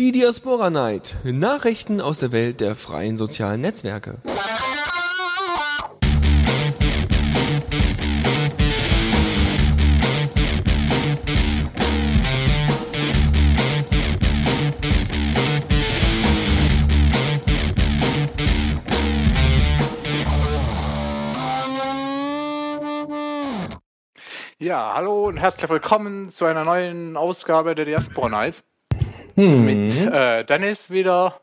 Die Diaspora Night. Nachrichten aus der Welt der freien sozialen Netzwerke. Ja, hallo und herzlich willkommen zu einer neuen Ausgabe der Diaspora Night. Hm. Mit äh, Dennis wieder.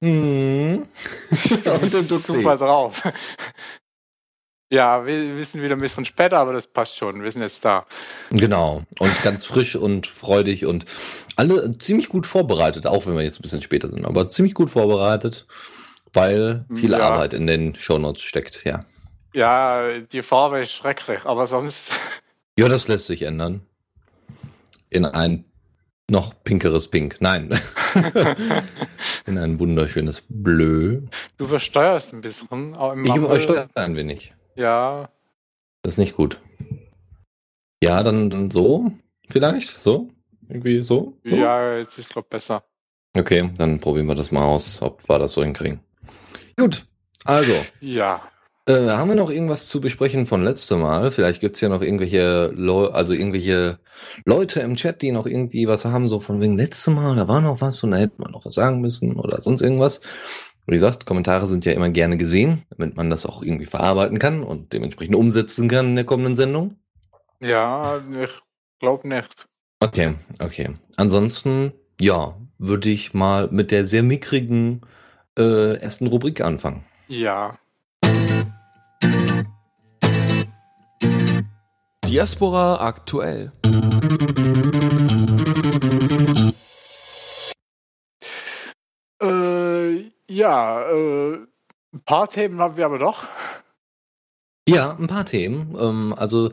Hm. Bist super drauf. Ja, wir sind wieder ein bisschen später, aber das passt schon. Wir sind jetzt da. Genau. Und ganz frisch und freudig und alle ziemlich gut vorbereitet, auch wenn wir jetzt ein bisschen später sind, aber ziemlich gut vorbereitet, weil viel Ja. Arbeit in den Shownotes steckt, ja. Ja, die Farbe ist schrecklich, aber sonst. Ja, das lässt sich ändern. In ein noch pinkeres Pink. Nein. in ein wunderschönes Bleu. Du versteuerst ein bisschen. Auch im Ich übersteuere ein wenig. Ja, Das ist nicht gut. Ja, dann, dann so. Vielleicht? So? Irgendwie so? so? ja, jetzt ist glaube besser. Okay, dann probieren wir das mal aus, ob wir das so hinkriegen. Gut, also, Ja. Äh, haben wir noch irgendwas zu besprechen von letztem Mal? Vielleicht gibt's ja noch irgendwelche, Leu also irgendwelche Leute im Chat, die noch irgendwie was haben, so von wegen letztem Mal, da war noch was und da hätte man noch was sagen müssen oder sonst irgendwas. Wie gesagt, Kommentare sind ja immer gerne gesehen, damit man das auch irgendwie verarbeiten kann und dementsprechend umsetzen kann in der kommenden Sendung. Ja, ich glaube nicht. Okay, okay. Ansonsten, ja, würde ich mal mit der sehr mickrigen äh, ersten Rubrik anfangen. Ja. Diaspora aktuell. Äh, ja, äh, ein paar Themen haben wir aber doch. Ja, ein paar Themen. Ähm, also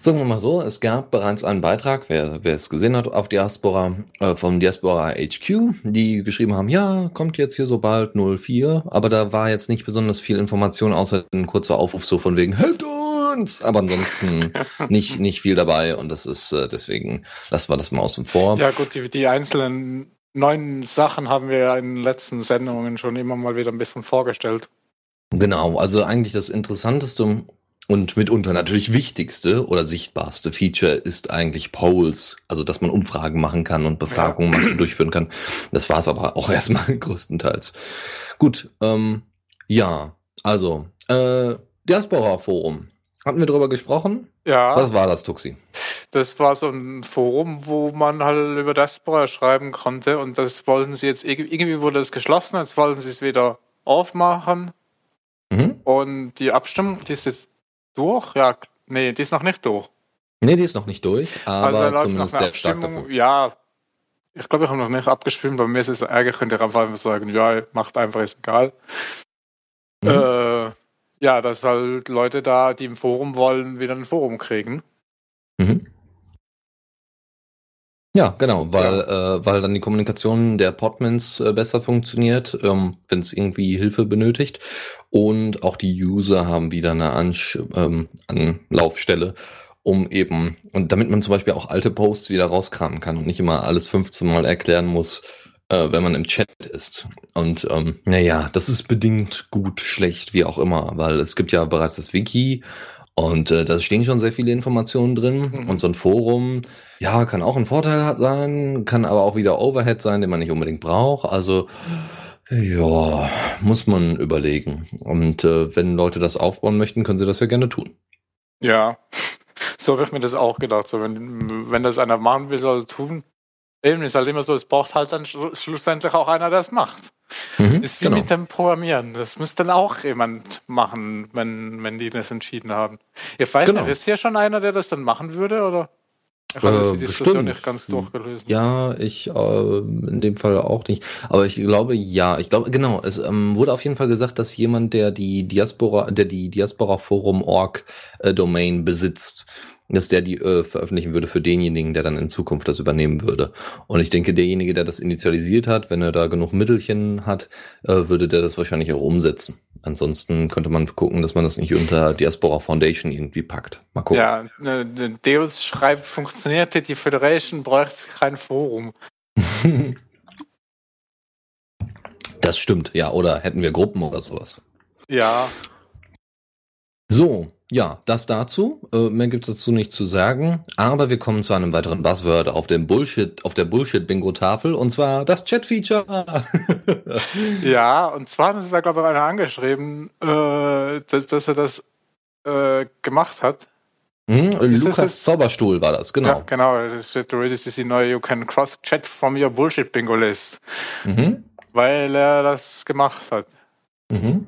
sagen wir mal so, es gab bereits einen Beitrag, wer, wer es gesehen hat, auf Diaspora, äh, vom Diaspora HQ, die geschrieben haben, ja, kommt jetzt hier so bald 04, aber da war jetzt nicht besonders viel Information, außer ein kurzer Aufruf so von wegen, helft uns! Aber ansonsten nicht, nicht viel dabei und das ist äh, deswegen, lassen wir das mal außen vor. Ja, gut, die, die einzelnen neuen Sachen haben wir ja in den letzten Sendungen schon immer mal wieder ein bisschen vorgestellt. Genau, also eigentlich das interessanteste und mitunter natürlich wichtigste oder sichtbarste Feature ist eigentlich Polls, also dass man Umfragen machen kann und Befragungen machen, durchführen kann. Das war es aber auch erstmal größtenteils. Gut, ähm, ja, also äh, Diaspora Forum. Hatten wir drüber gesprochen? Ja, Was war das, Tuxi? das war so ein Forum, wo man halt über Diaspora schreiben konnte und das wollten sie jetzt, irg- irgendwie wurde es geschlossen, jetzt wollten sie es wieder aufmachen Mhm. und die Abstimmung, die ist jetzt durch? Ja, nee, die ist noch nicht durch. Nee, die ist noch nicht durch, aber also läuft noch zumindest eine sehr stark Abstimmung. davon. Ja, ich glaube, ich habe noch nicht abgestimmt, bei mir ist es ärger, könnt ihr einfach sagen, ja, macht einfach, ist egal. Mhm. Äh, ja, dass halt Leute da, die im Forum wollen, wieder ein Forum kriegen. Mhm. Ja, genau, weil, Äh, weil dann die Kommunikation der Podmins äh, besser funktioniert, ähm, wenn es irgendwie Hilfe benötigt. Und auch die User haben wieder eine Ansch ähm, Anlaufstelle, um eben, und damit man zum Beispiel auch alte Posts wieder rauskramen kann und nicht immer alles 15 Mal erklären muss, äh, wenn man im Chat ist. Und ähm, naja, das ist bedingt gut, schlecht, wie auch immer, weil es gibt ja bereits das Wiki und äh, da stehen schon sehr viele Informationen drin. Mhm. Und so ein Forum, ja, kann auch ein Vorteil sein, kann aber auch wieder Overhead sein, den man nicht unbedingt braucht. Also ja, muss man überlegen. Und äh, wenn Leute das aufbauen möchten, können sie das ja gerne tun. Ja, so habe ich mir das auch gedacht. So, wenn, wenn das einer machen will, soll er tun. Eben ist halt immer so, es braucht halt dann schlu- schlussendlich auch einer, der es macht. Mhm, Ist wie genau. mit dem Programmieren. Das muss dann auch jemand machen, wenn, wenn die das entschieden haben. Ich weiß Genau. nicht, ist hier schon einer, der das dann machen würde? Oder? Ich habe Äh, die Diskussion bestimmt. nicht ganz durchgelesen. Ja, ich äh, in dem Fall auch nicht. Aber ich glaube, ja, ich glaube, genau, es ähm, wurde auf jeden Fall gesagt, dass jemand, der die Diaspora, der die Diaspora Forum Org äh, Domain besitzt, dass der die äh, veröffentlichen würde für denjenigen, der dann in Zukunft das übernehmen würde. Und ich denke, derjenige, der das initialisiert hat, wenn er da genug Mittelchen hat, äh, würde der das wahrscheinlich auch umsetzen. Ansonsten könnte man gucken, dass man das nicht unter Diaspora Foundation irgendwie packt. Mal gucken. Ja, ne, Deus schreibt, funktionierte die Federation, bräuchte kein Forum. Das stimmt, ja. Oder hätten wir Gruppen oder sowas. Ja, So, ja, das dazu. Äh, mehr gibt es dazu nicht zu sagen. Aber wir kommen zu einem weiteren Buzzword auf dem Bullshit, auf der Bullshit-Bingo-Tafel und zwar das Chat-Feature. ja, und zwar ist da, glaube ich, einer angeschrieben, äh, dass, dass er das äh, gemacht hat. hm, Lukas Zauberstuhl war das, Ja, genau. genau. Das ist die neue You can cross-chat from your Bullshit-Bingo-List. Mhm. Weil er das gemacht hat. Mhm.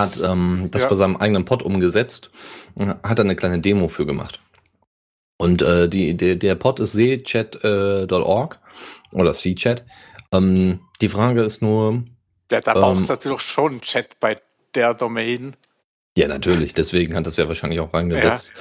Er hat ähm, das Ja. bei seinem eigenen Pod umgesetzt und hat da eine kleine Demo für gemacht. Und äh, die, der, der Pod ist seechat.org oder C-Chat. Ähm, die Frage ist nur, Ja, da Ähm, braucht es natürlich schon Chat bei der Domain. ja natürlich, deswegen hat das ja wahrscheinlich auch reingesetzt.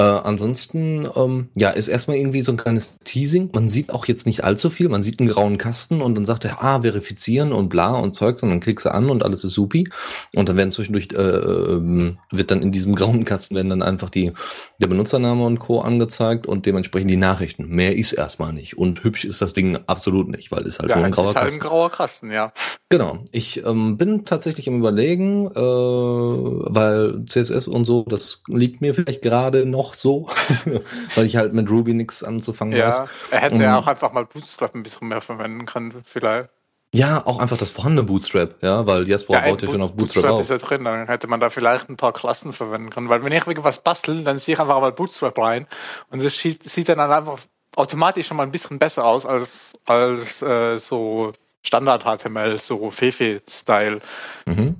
Äh, ansonsten, ähm, ja, ist erstmal irgendwie so ein kleines Teasing. Man sieht auch jetzt nicht allzu viel. Man sieht einen grauen Kasten und dann sagt er, ah, verifizieren und bla und Zeugs und dann klickst du an und alles ist supi. Und dann werden zwischendurch, äh, ähm, wird dann in diesem grauen Kasten werden dann einfach die, der Benutzername und Co. angezeigt und dementsprechend die Nachrichten. Mehr ist erstmal nicht. Und hübsch ist das Ding absolut nicht, weil es halt Ja, nur ein grauer ist halt Kasten ein grauer Kasten, ja. Genau. Ich ähm, bin tatsächlich im Überlegen, äh, weil CSS und so, das liegt mir vielleicht gerade noch so, weil ich halt mit Ruby nichts anzufangen Ja, weiß. er hätte Mhm. ja auch einfach mal Bootstrap ein bisschen mehr verwenden können, vielleicht. Ja, auch einfach das vorhandene Bootstrap, ja, weil Jasper Ja, baut ja schon auf Bootstrap, auf. ist ja drin, dann hätte man da vielleicht ein paar Klassen verwenden können. Weil wenn ich irgendwas bastel, dann ziehe ich einfach mal Bootstrap rein und das sieht, sieht dann einfach automatisch schon mal ein bisschen besser aus als, als äh, so Standard-HTML, so Fefe-Style. Mhm.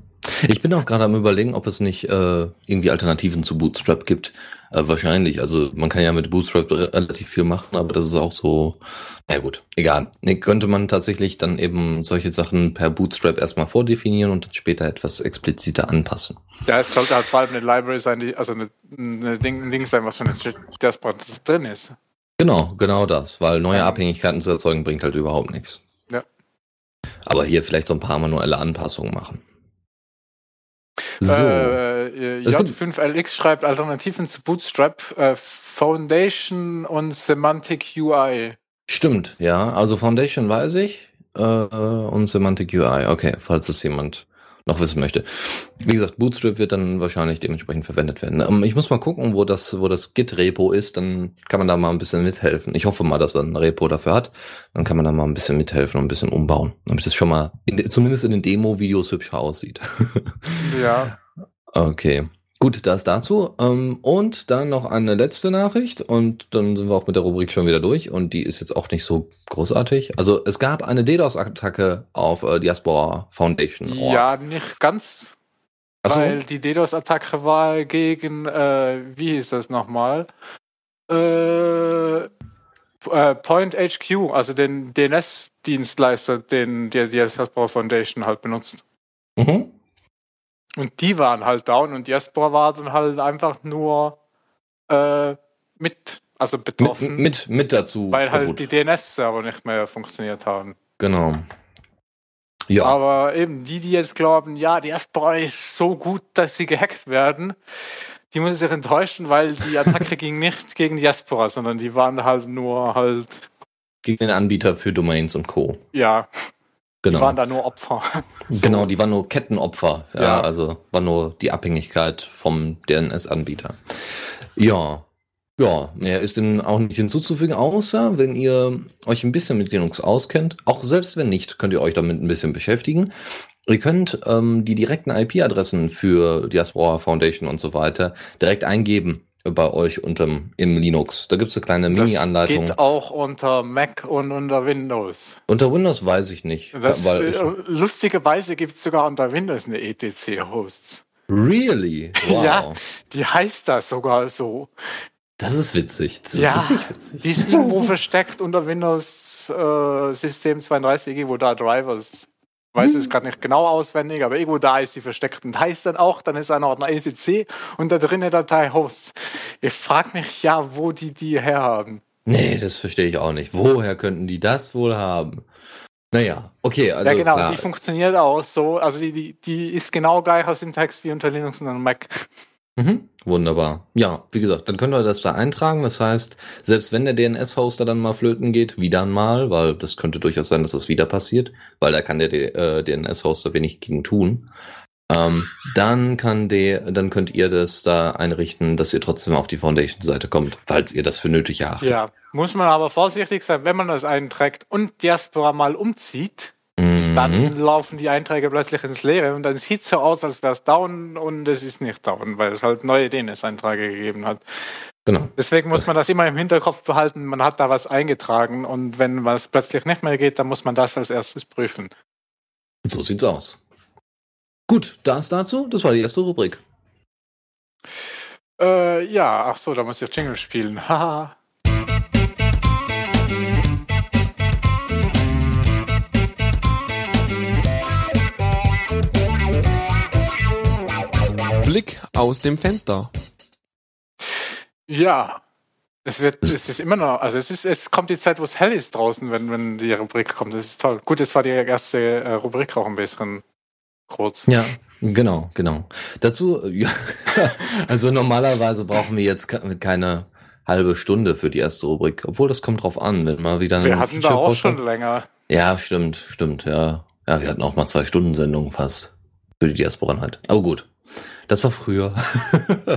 Ich bin auch gerade am überlegen, ob es nicht äh, irgendwie Alternativen zu Bootstrap gibt. Äh, wahrscheinlich. Also man kann ja mit Bootstrap re- relativ viel machen, aber das ist auch so. Na ja, gut, egal. Nee, könnte man tatsächlich dann eben solche Sachen per Bootstrap erstmal vordefinieren und dann später etwas expliziter anpassen. Ja, es sollte halt vor allem eine Library sein, die, also eine, eine Ding, ein Ding sein, was schon Jasper drin ist. Genau, genau das, weil neue Abhängigkeiten zu erzeugen bringt halt überhaupt nichts. Ja. Aber hier vielleicht so ein paar manuelle Anpassungen machen. So. Äh, gibt- J5LX schreibt Alternativen zu Bootstrap, äh, Foundation und Semantic UI. Stimmt, ja. Also Foundation weiß ich äh, und Semantic UI. Okay, falls es jemand noch wissen möchte. Wie gesagt, Bootstrap wird dann wahrscheinlich dementsprechend verwendet werden. Ähm, ich muss mal gucken, wo das, wo das Git-Repo ist. Dann kann man da mal ein bisschen mithelfen. Ich hoffe mal, dass er ein Repo dafür hat. Dann kann man da mal ein bisschen mithelfen und ein bisschen umbauen, damit es schon mal, in, de- zumindest in den Demo-Videos hübscher aussieht. Ja, Okay. Gut, das dazu. Ähm, und dann noch eine letzte Nachricht und dann sind wir auch mit der Rubrik schon wieder durch und die ist jetzt auch nicht so großartig. Also es gab eine DDoS-Attacke auf äh, Diaspora Foundation. Org. ja, nicht ganz, Achso, weil die DDoS-Attacke war gegen, äh, wie hieß das nochmal? Äh, äh, Point HQ, also den DNS-Dienstleister, den die Diaspora Foundation halt benutzt. mhm. Und die waren halt down und Diaspora war dann halt einfach nur äh, mit, also mit, betroffen, mit, mit dazu. weil halt kaputt. die DNS-Server nicht mehr funktioniert haben. Genau. Ja. Aber eben die, die jetzt glauben, ja, Diaspora ist so gut, dass sie gehackt werden, die müssen sich enttäuschen, weil die Attacke ging nicht gegen Diaspora, sondern die waren halt nur halt, Gegen den Anbieter für Domains und Co. ja, die Genau. waren da nur Opfer. So. Genau, die waren nur Kettenopfer. Ja, Ja. also war nur die Abhängigkeit vom DNS-Anbieter. Ja, ja, mehr ist dem auch nicht hinzuzufügen, außer wenn ihr euch ein bisschen mit Linux auskennt. Auch selbst wenn nicht, könnt ihr euch damit ein bisschen beschäftigen. Ihr könnt ähm, die direkten IP-Adressen für Diaspora Foundation und so weiter direkt eingeben bei euch unterm im Linux. Da gibt's eine kleine Das Mini-Anleitung. geht auch unter Mac und unter Windows. Unter Windows weiß ich nicht. Das, weil ich, äh, lustigerweise gibt es sogar unter Windows eine ETC-Hosts. really? Wow. Ja. Die heißt da sogar so. Das ist witzig. Das ist Ja. wirklich witzig. Die ist irgendwo versteckt unter Windows äh, System 32, irgendwo da Drivers. Ich weiß es gerade nicht genau auswendig, aber irgendwo da ist sie versteckt und heißt dann auch, dann ist ein Ordner etc und da drin eine Datei Hosts. Ich frage mich ja, wo die die herhaben. Nee, das verstehe ich auch nicht. Woher könnten die das wohl haben? Naja, okay, also ja genau, klar. die funktioniert auch so, also die, die, die ist genau gleicher Syntax wie unter Linux und Mac. Mhm, wunderbar. Ja, wie gesagt, dann können wir das da eintragen. Das heißt, selbst wenn der DNS-Hoster dann mal flöten geht, wieder mal, weil das könnte durchaus sein, dass das wieder passiert, weil da kann der äh, DNS-Hoster wenig gegen tun. Ähm, dann kann der, dann könnt ihr das da einrichten, dass ihr trotzdem auf die Foundation-Seite kommt, falls ihr das für nötig erachtet. Ja, muss man aber vorsichtig sein, wenn man das einträgt und Diaspora mal umzieht, Mhm. dann laufen die Einträge plötzlich ins Leere und dann sieht es so aus, als wäre es down und es ist nicht down, weil es halt neue DNS-Einträge gegeben hat. Genau. Deswegen muss man das immer im Hinterkopf behalten, man hat da was eingetragen und wenn was plötzlich nicht mehr geht, dann muss man das als erstes prüfen. So sieht's aus. Gut, das dazu. Das war die erste Rubrik. Äh, ja, ach so, da muss ich Jingle spielen. Haha. Blick aus dem Fenster. ja. Es wird, es ist immer noch, also es ist, es kommt die Zeit, wo es hell ist draußen, wenn, wenn die Rubrik kommt. Das ist toll. Gut, es war die erste äh, Rubrik auch ein bisschen kurz. Ja, genau, genau. Dazu, ja, also normalerweise brauchen wir jetzt ke- keine halbe Stunde für die erste Rubrik, obwohl das kommt drauf an, wenn mal wieder Wir hatten da Feature auch vorstellt. schon länger. Ja, stimmt, stimmt, ja. Ja, wir hatten auch mal zwei Stunden Sendung fast für die Diasporanheit. Aber gut. Das war früher.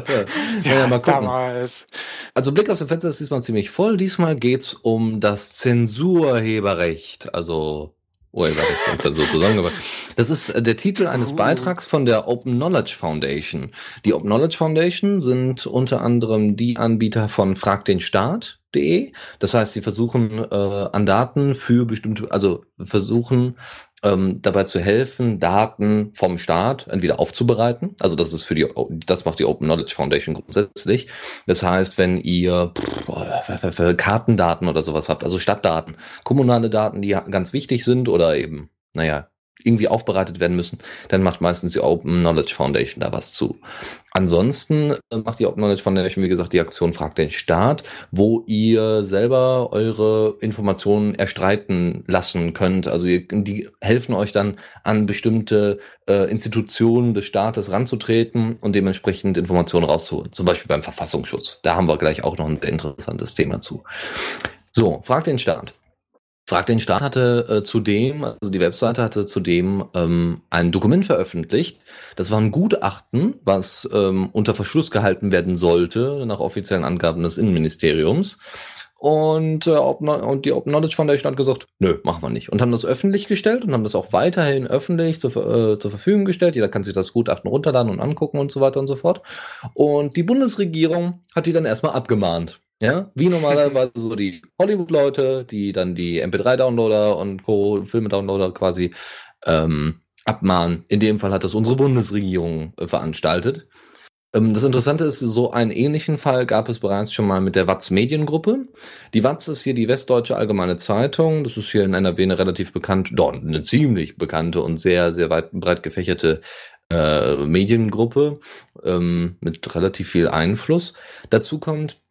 ja, mal gucken. Damals. Also Blick aus dem Fenster ist diesmal ziemlich voll. Diesmal geht's um das Zensurheberrecht. Also Urheberrecht und Zensur zusammengebracht. Das ist äh, der Titel eines Uh. Beitrags von der Open Knowledge Foundation. Die Open Knowledge Foundation sind unter anderem die Anbieter von fragdenstaat.de. Das heißt, sie versuchen äh, an Daten für bestimmte, also versuchen ähm, dabei zu helfen, Daten vom Staat entweder aufzubereiten. Also das ist für die, das macht die Open Knowledge Foundation grundsätzlich. Das heißt, wenn ihr pff, äh, Kartendaten oder sowas habt, also Stadtdaten, kommunale Daten, die ganz wichtig sind oder eben, naja, irgendwie aufbereitet werden müssen, dann macht meistens die Open Knowledge Foundation da was zu. Ansonsten äh, macht die Open Knowledge Foundation, wie gesagt, die Aktion Fragt den Staat, wo ihr selber eure Informationen erstreiten lassen könnt. Also ihr, die helfen euch dann an bestimmte äh, Institutionen des Staates ranzutreten und dementsprechend Informationen rauszuholen. Zum Beispiel beim Verfassungsschutz. Da haben wir gleich auch noch ein sehr interessantes Thema zu. So, Fragt den Staat. Frag den Staat hatte äh, zudem, also die Webseite hatte zudem ähm, ein Dokument veröffentlicht. Das war ein Gutachten, was ähm, unter Verschluss gehalten werden sollte, nach offiziellen Angaben des Innenministeriums. Und, äh, Open, und die Open Knowledge Foundation hat gesagt, nö, machen wir nicht. Und haben das öffentlich gestellt und haben das auch weiterhin öffentlich zur, äh, zur Verfügung gestellt. Jeder kann sich das Gutachten runterladen und angucken und so weiter und so fort. Und die Bundesregierung hat die dann erstmal abgemahnt. Ja, wie normalerweise so die Hollywood-Leute, die dann die MP3-Downloader und Co. Filme-Downloader quasi ähm, abmahnen. In dem Fall hat das unsere Bundesregierung äh, veranstaltet. Ähm, das Interessante ist, so einen ähnlichen Fall gab es bereits schon mal mit der Watz Mediengruppe. Die Watz ist hier die Westdeutsche Allgemeine Zeitung. Das ist hier in NRW eine relativ bekannt, dort eine ziemlich bekannte und sehr, sehr weit, breit gefächerte äh, Mediengruppe ähm, mit relativ viel Einfluss. Dazu kommt,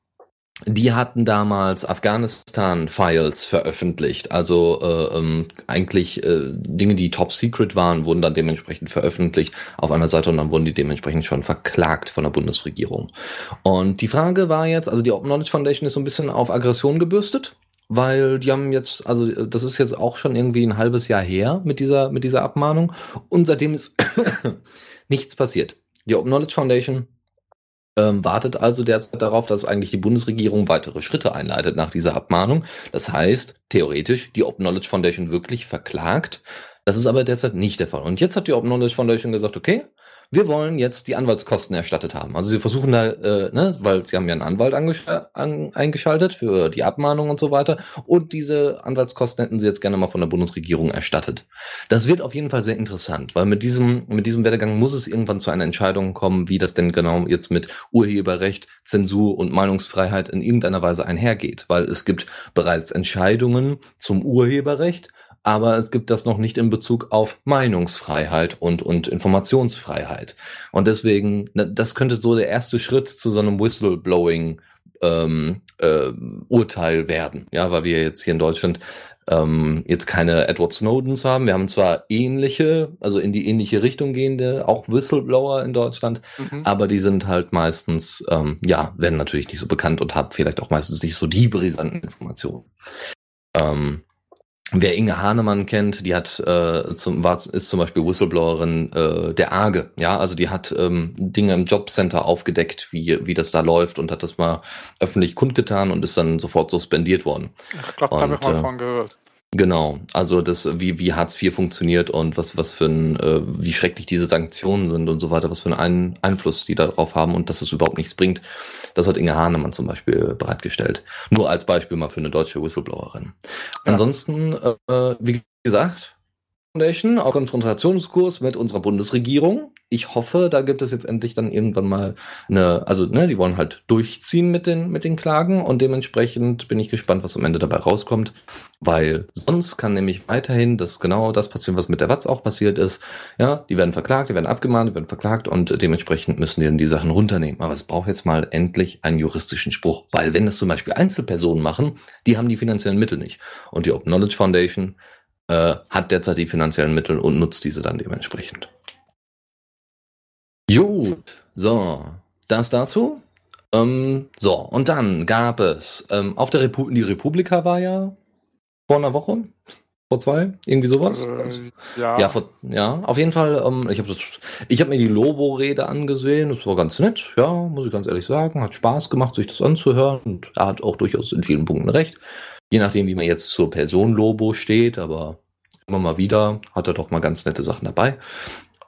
die hatten damals Afghanistan-Files veröffentlicht. Also äh, ähm, eigentlich äh, Dinge, die top secret waren, wurden dann dementsprechend veröffentlicht auf einer Seite und dann wurden die dementsprechend schon verklagt von der Bundesregierung. Und die Frage war jetzt, also die Open Knowledge Foundation ist so ein bisschen auf Aggression gebürstet. Weil die haben jetzt, also das ist jetzt auch schon irgendwie ein halbes Jahr her mit dieser, mit dieser Abmahnung und seitdem ist nichts passiert. Die Open Knowledge Foundation ähm, wartet also derzeit darauf, dass eigentlich die Bundesregierung weitere Schritte einleitet nach dieser Abmahnung. Das heißt, theoretisch die Open Knowledge Foundation wirklich verklagt. Das ist aber derzeit nicht der Fall. Und jetzt hat die Open Knowledge Foundation gesagt, okay, wir wollen jetzt die Anwaltskosten erstattet haben. Also sie versuchen da, äh, ne, weil sie haben ja einen Anwalt an, eingeschaltet für die Abmahnung und so weiter. Und diese Anwaltskosten hätten sie jetzt gerne mal von der Bundesregierung erstattet. Das wird auf jeden Fall sehr interessant, weil mit diesem, mit diesem Werdegang muss es irgendwann zu einer Entscheidung kommen, wie das denn genau jetzt mit Urheberrecht, Zensur und Meinungsfreiheit in irgendeiner Weise einhergeht. Weil es gibt bereits Entscheidungen zum Urheberrecht, aber es gibt das noch nicht in Bezug auf Meinungsfreiheit und, und Informationsfreiheit. Und deswegen, das könnte so der erste Schritt zu so einem Whistleblowing ähm, äh, Urteil werden, ja, weil wir jetzt hier in Deutschland ähm, jetzt keine Edward Snowdens haben. Wir haben zwar ähnliche, also in die ähnliche Richtung gehende, auch Whistleblower in Deutschland, mhm. aber die sind halt meistens, ähm, ja, werden natürlich nicht so bekannt und haben vielleicht auch meistens nicht so die brisanten Informationen. Ähm, Wer Inge Hahnemann kennt, die hat äh, zum, war, ist zum Beispiel Whistleblowerin äh, der Arge, ja, also die hat ähm, Dinge im Jobcenter aufgedeckt, wie, wie das da läuft und hat das mal öffentlich kundgetan und ist dann sofort suspendiert worden. Ich glaube, da habe ich mal äh, von gehört. Genau, also das, wie, wie Hartz IV funktioniert und was, was für ein, äh, wie schrecklich diese Sanktionen sind und so weiter, was für einen Einfluss die darauf haben und dass es überhaupt nichts bringt. Das hat Inge Hahnemann zum Beispiel bereitgestellt. Nur als Beispiel mal für eine deutsche Whistleblowerin. Ja. Ansonsten, äh, wie gesagt, Foundation, auch Konfrontationskurs mit unserer Bundesregierung. Ich hoffe, da gibt es jetzt endlich dann irgendwann mal eine, also ne, die wollen halt durchziehen mit den mit den Klagen und dementsprechend bin ich gespannt, was am Ende dabei rauskommt, weil sonst kann nämlich weiterhin das genau das passieren, was mit der Watz auch passiert ist. Ja, die werden verklagt, die werden abgemahnt, die werden verklagt und dementsprechend müssen die dann die Sachen runternehmen. Aber es braucht jetzt mal endlich einen juristischen Spruch, weil wenn das zum Beispiel Einzelpersonen machen, die haben die finanziellen Mittel nicht und die Open Knowledge Foundation äh, hat derzeit die finanziellen Mittel und nutzt diese dann dementsprechend. Gut, so, das dazu. Ähm, so, und dann gab es ähm, auf der Repu die Republika war ja vor einer Woche, vor zwei, irgendwie sowas. Äh, ja. Ja, vor, ja, auf jeden Fall. Ähm, ich habe das, ich habe mir die Lobo-Rede angesehen. Das war ganz nett, ja, muss ich ganz ehrlich sagen. Hat Spaß gemacht, sich das anzuhören. Und er hat auch durchaus in vielen Punkten recht. Je nachdem, wie man jetzt zur Person Lobo steht, aber immer mal wieder hat er doch mal ganz nette Sachen dabei.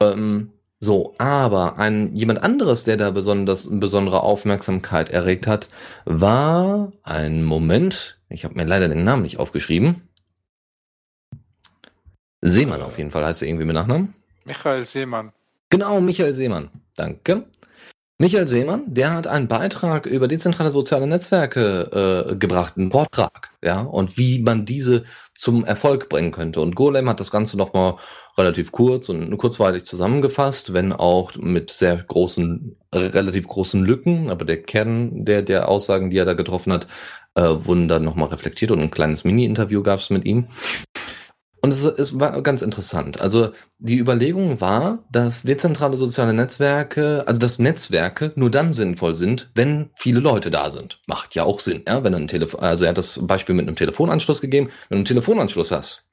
Ähm, so, aber ein jemand anderes, der da besonders besondere Aufmerksamkeit erregt hat, war ein Moment. Ich habe mir leider den Namen nicht aufgeschrieben. Seemann auf jeden Fall heißt er irgendwie mit Nachnamen. Michael Seemann. Genau, Michael Seemann. Danke. Michael Seemann, der hat einen Beitrag über dezentrale soziale Netzwerke äh, gebracht, einen Vortrag, ja, und wie man diese zum Erfolg bringen könnte. Und Golem hat das Ganze nochmal relativ kurz und kurzweilig zusammengefasst, wenn auch mit sehr großen, relativ großen Lücken, aber der Kern der, der Aussagen, die er da getroffen hat, äh, wurden dann nochmal reflektiert und ein kleines Mini-Interview gab es mit ihm. Und es, es war ganz interessant. Also die Überlegung war, dass dezentrale soziale Netzwerke, also dass Netzwerke nur dann sinnvoll sind, wenn viele Leute da sind. Macht ja auch Sinn, ja, wenn ein Telefon, also er hat das Beispiel mit einem Telefonanschluss gegeben. Wenn du einen Telefonanschluss hast,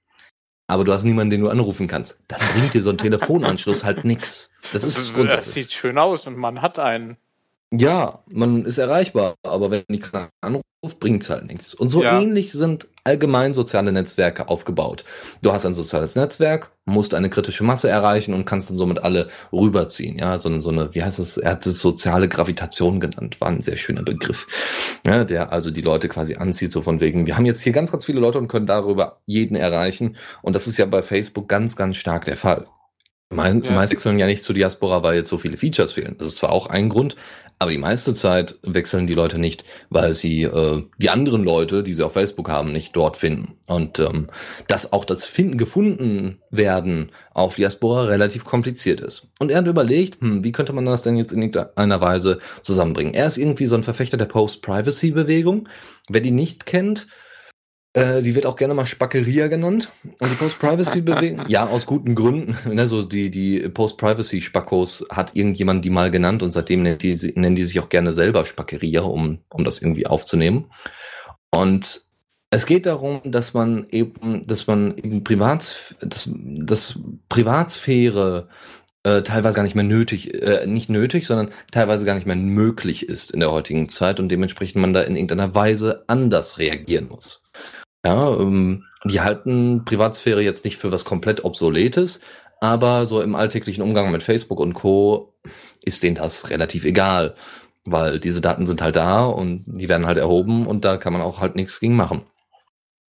aber du hast niemanden, den du anrufen kannst, dann bringt dir so ein Telefonanschluss halt nix. Das ist grundsätzlich. Das sieht schön aus und man hat einen. Ja, man ist erreichbar, aber wenn die keiner anruft, bringt's halt nichts. Und so ja. ähnlich sind allgemein soziale Netzwerke aufgebaut. Du hast ein soziales Netzwerk, musst eine kritische Masse erreichen und kannst dann somit alle rüberziehen. Ja, so eine, so eine wie heißt es? Er hat es soziale Gravitation genannt, war ein sehr schöner Begriff. Ja, der also die Leute quasi anzieht, so von wegen, wir haben jetzt hier ganz, ganz viele Leute und können darüber jeden erreichen. Und das ist ja bei Facebook ganz, ganz stark der Fall. Meist, ja. wechseln ja nicht zu Diaspora, weil jetzt so viele Features fehlen. Das ist zwar auch ein Grund, aber die meiste Zeit wechseln die Leute nicht, weil sie äh, die anderen Leute, die sie auf Facebook haben, nicht dort finden. Und ähm, dass auch das Finden gefunden werden auf Diaspora relativ kompliziert ist. Und er hat überlegt, hm, wie könnte man das denn jetzt in irgendeiner Weise zusammenbringen? Er ist irgendwie so ein Verfechter der Post-Privacy-Bewegung. Wer die nicht kennt, äh, die wird auch gerne mal Spackeria genannt. Und die Post-Privacy-Bewegung, ja, aus guten Gründen. Ne, so die, die Post-Privacy-Spackos hat irgendjemand die mal genannt und seitdem nennen die, nennen die sich auch gerne selber Spackeria, um, um das irgendwie aufzunehmen. Und es geht darum, dass man eben, dass man eben Privats, dass, dass Privatsphäre äh, teilweise gar nicht mehr nötig, äh, nicht nötig, sondern teilweise gar nicht mehr möglich ist in der heutigen Zeit und dementsprechend man da in irgendeiner Weise anders reagieren muss. Ja, ähm, die halten Privatsphäre jetzt nicht für was komplett Obsoletes, aber so im alltäglichen Umgang mit Facebook und Co. ist denen das relativ egal, weil diese Daten sind halt da und die werden halt erhoben und da kann man auch halt nichts gegen machen.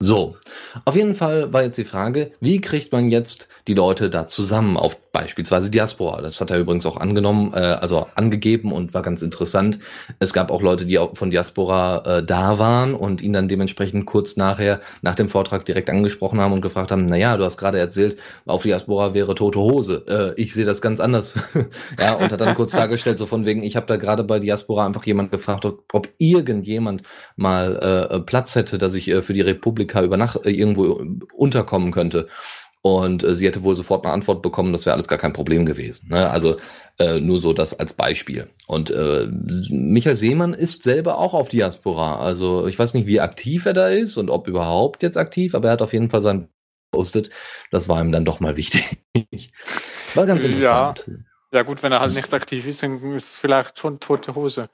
So, auf jeden Fall war jetzt die Frage, wie kriegt man jetzt die Leute da zusammen auf beispielsweise Diaspora. Das hat er übrigens auch angenommen, äh, also angegeben und war ganz interessant. Es gab auch Leute, die auch von Diaspora äh, da waren und ihn dann dementsprechend kurz nachher, nach dem Vortrag direkt angesprochen haben und gefragt haben, na ja, du hast gerade erzählt, auf Diaspora wäre tote Hose. Äh, ich sehe das ganz anders. ja, und hat dann kurz dargestellt, so von wegen, ich habe da gerade bei Diaspora einfach jemand gefragt, ob irgendjemand mal äh, Platz hätte, dass ich äh, für die Republika über Nacht äh, irgendwo unterkommen könnte. Und äh, sie hätte wohl sofort eine Antwort bekommen, das wäre alles gar kein Problem gewesen. Ne? Also äh, nur so das als Beispiel. Und äh, Michael Seemann ist selber auch auf Diaspora. Also ich weiß nicht, wie aktiv er da ist und ob überhaupt jetzt aktiv, aber er hat auf jeden Fall sein postet. Das war ihm dann doch mal wichtig. War ganz interessant. Ja. Ja gut, wenn er halt nicht aktiv ist, dann ist es vielleicht schon tote Hose.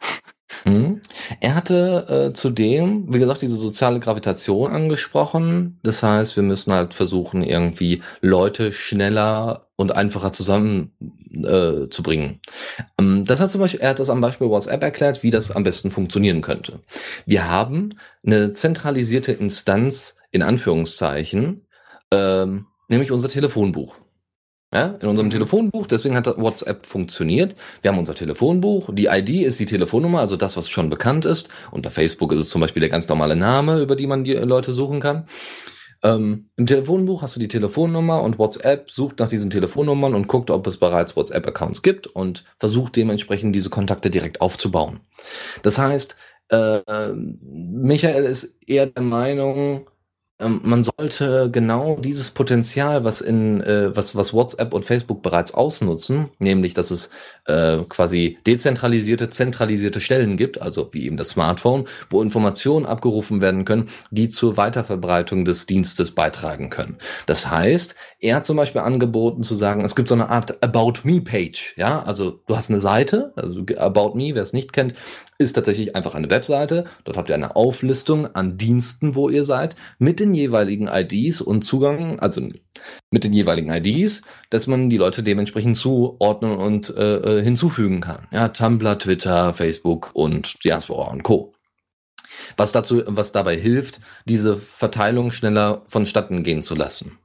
Mhm. Er hatte äh, zudem, wie gesagt, diese soziale Gravitation angesprochen. Das heißt, wir müssen halt versuchen, irgendwie Leute schneller und einfacher zusammen äh, zu bringen. Ähm, das hat zum Beispiel, er hat das am Beispiel WhatsApp erklärt, wie das am besten funktionieren könnte. Wir haben eine zentralisierte Instanz in Anführungszeichen, ähm, nämlich unser Telefonbuch. Ja, in unserem. Telefonbuch, deswegen hat WhatsApp funktioniert. Wir haben unser Telefonbuch, die ID ist die Telefonnummer, also das, was schon bekannt ist. Und bei Facebook ist es zum Beispiel der ganz normale Name, über die man die Leute suchen kann. Ähm, Im Telefonbuch hast du die Telefonnummer und WhatsApp sucht nach diesen Telefonnummern und guckt, ob es bereits WhatsApp-Accounts gibt und versucht dementsprechend diese Kontakte direkt aufzubauen. Das heißt, äh, Michael ist eher der Meinung, man sollte genau dieses Potenzial, was in äh, was was WhatsApp und Facebook bereits ausnutzen, nämlich dass es äh, quasi dezentralisierte, zentralisierte Stellen gibt, also wie eben das Smartphone, wo Informationen abgerufen werden können, die zur Weiterverbreitung des Dienstes beitragen können. Das heißt, er hat zum Beispiel angeboten zu sagen, es gibt so eine Art About Me Page, ja, also du hast eine Seite, also About Me, wer es nicht kennt, ist tatsächlich einfach eine Webseite. Dort habt ihr eine Auflistung an Diensten, wo ihr seid, mit den jeweiligen IDs und Zugang, also mit den jeweiligen IDs, dass man die Leute dementsprechend zuordnen und äh, äh, hinzufügen kann. Ja, Tumblr, Twitter, Facebook und Diaspora und Co. Was dazu, was dabei hilft, diese Verteilung schneller vonstatten gehen zu lassen.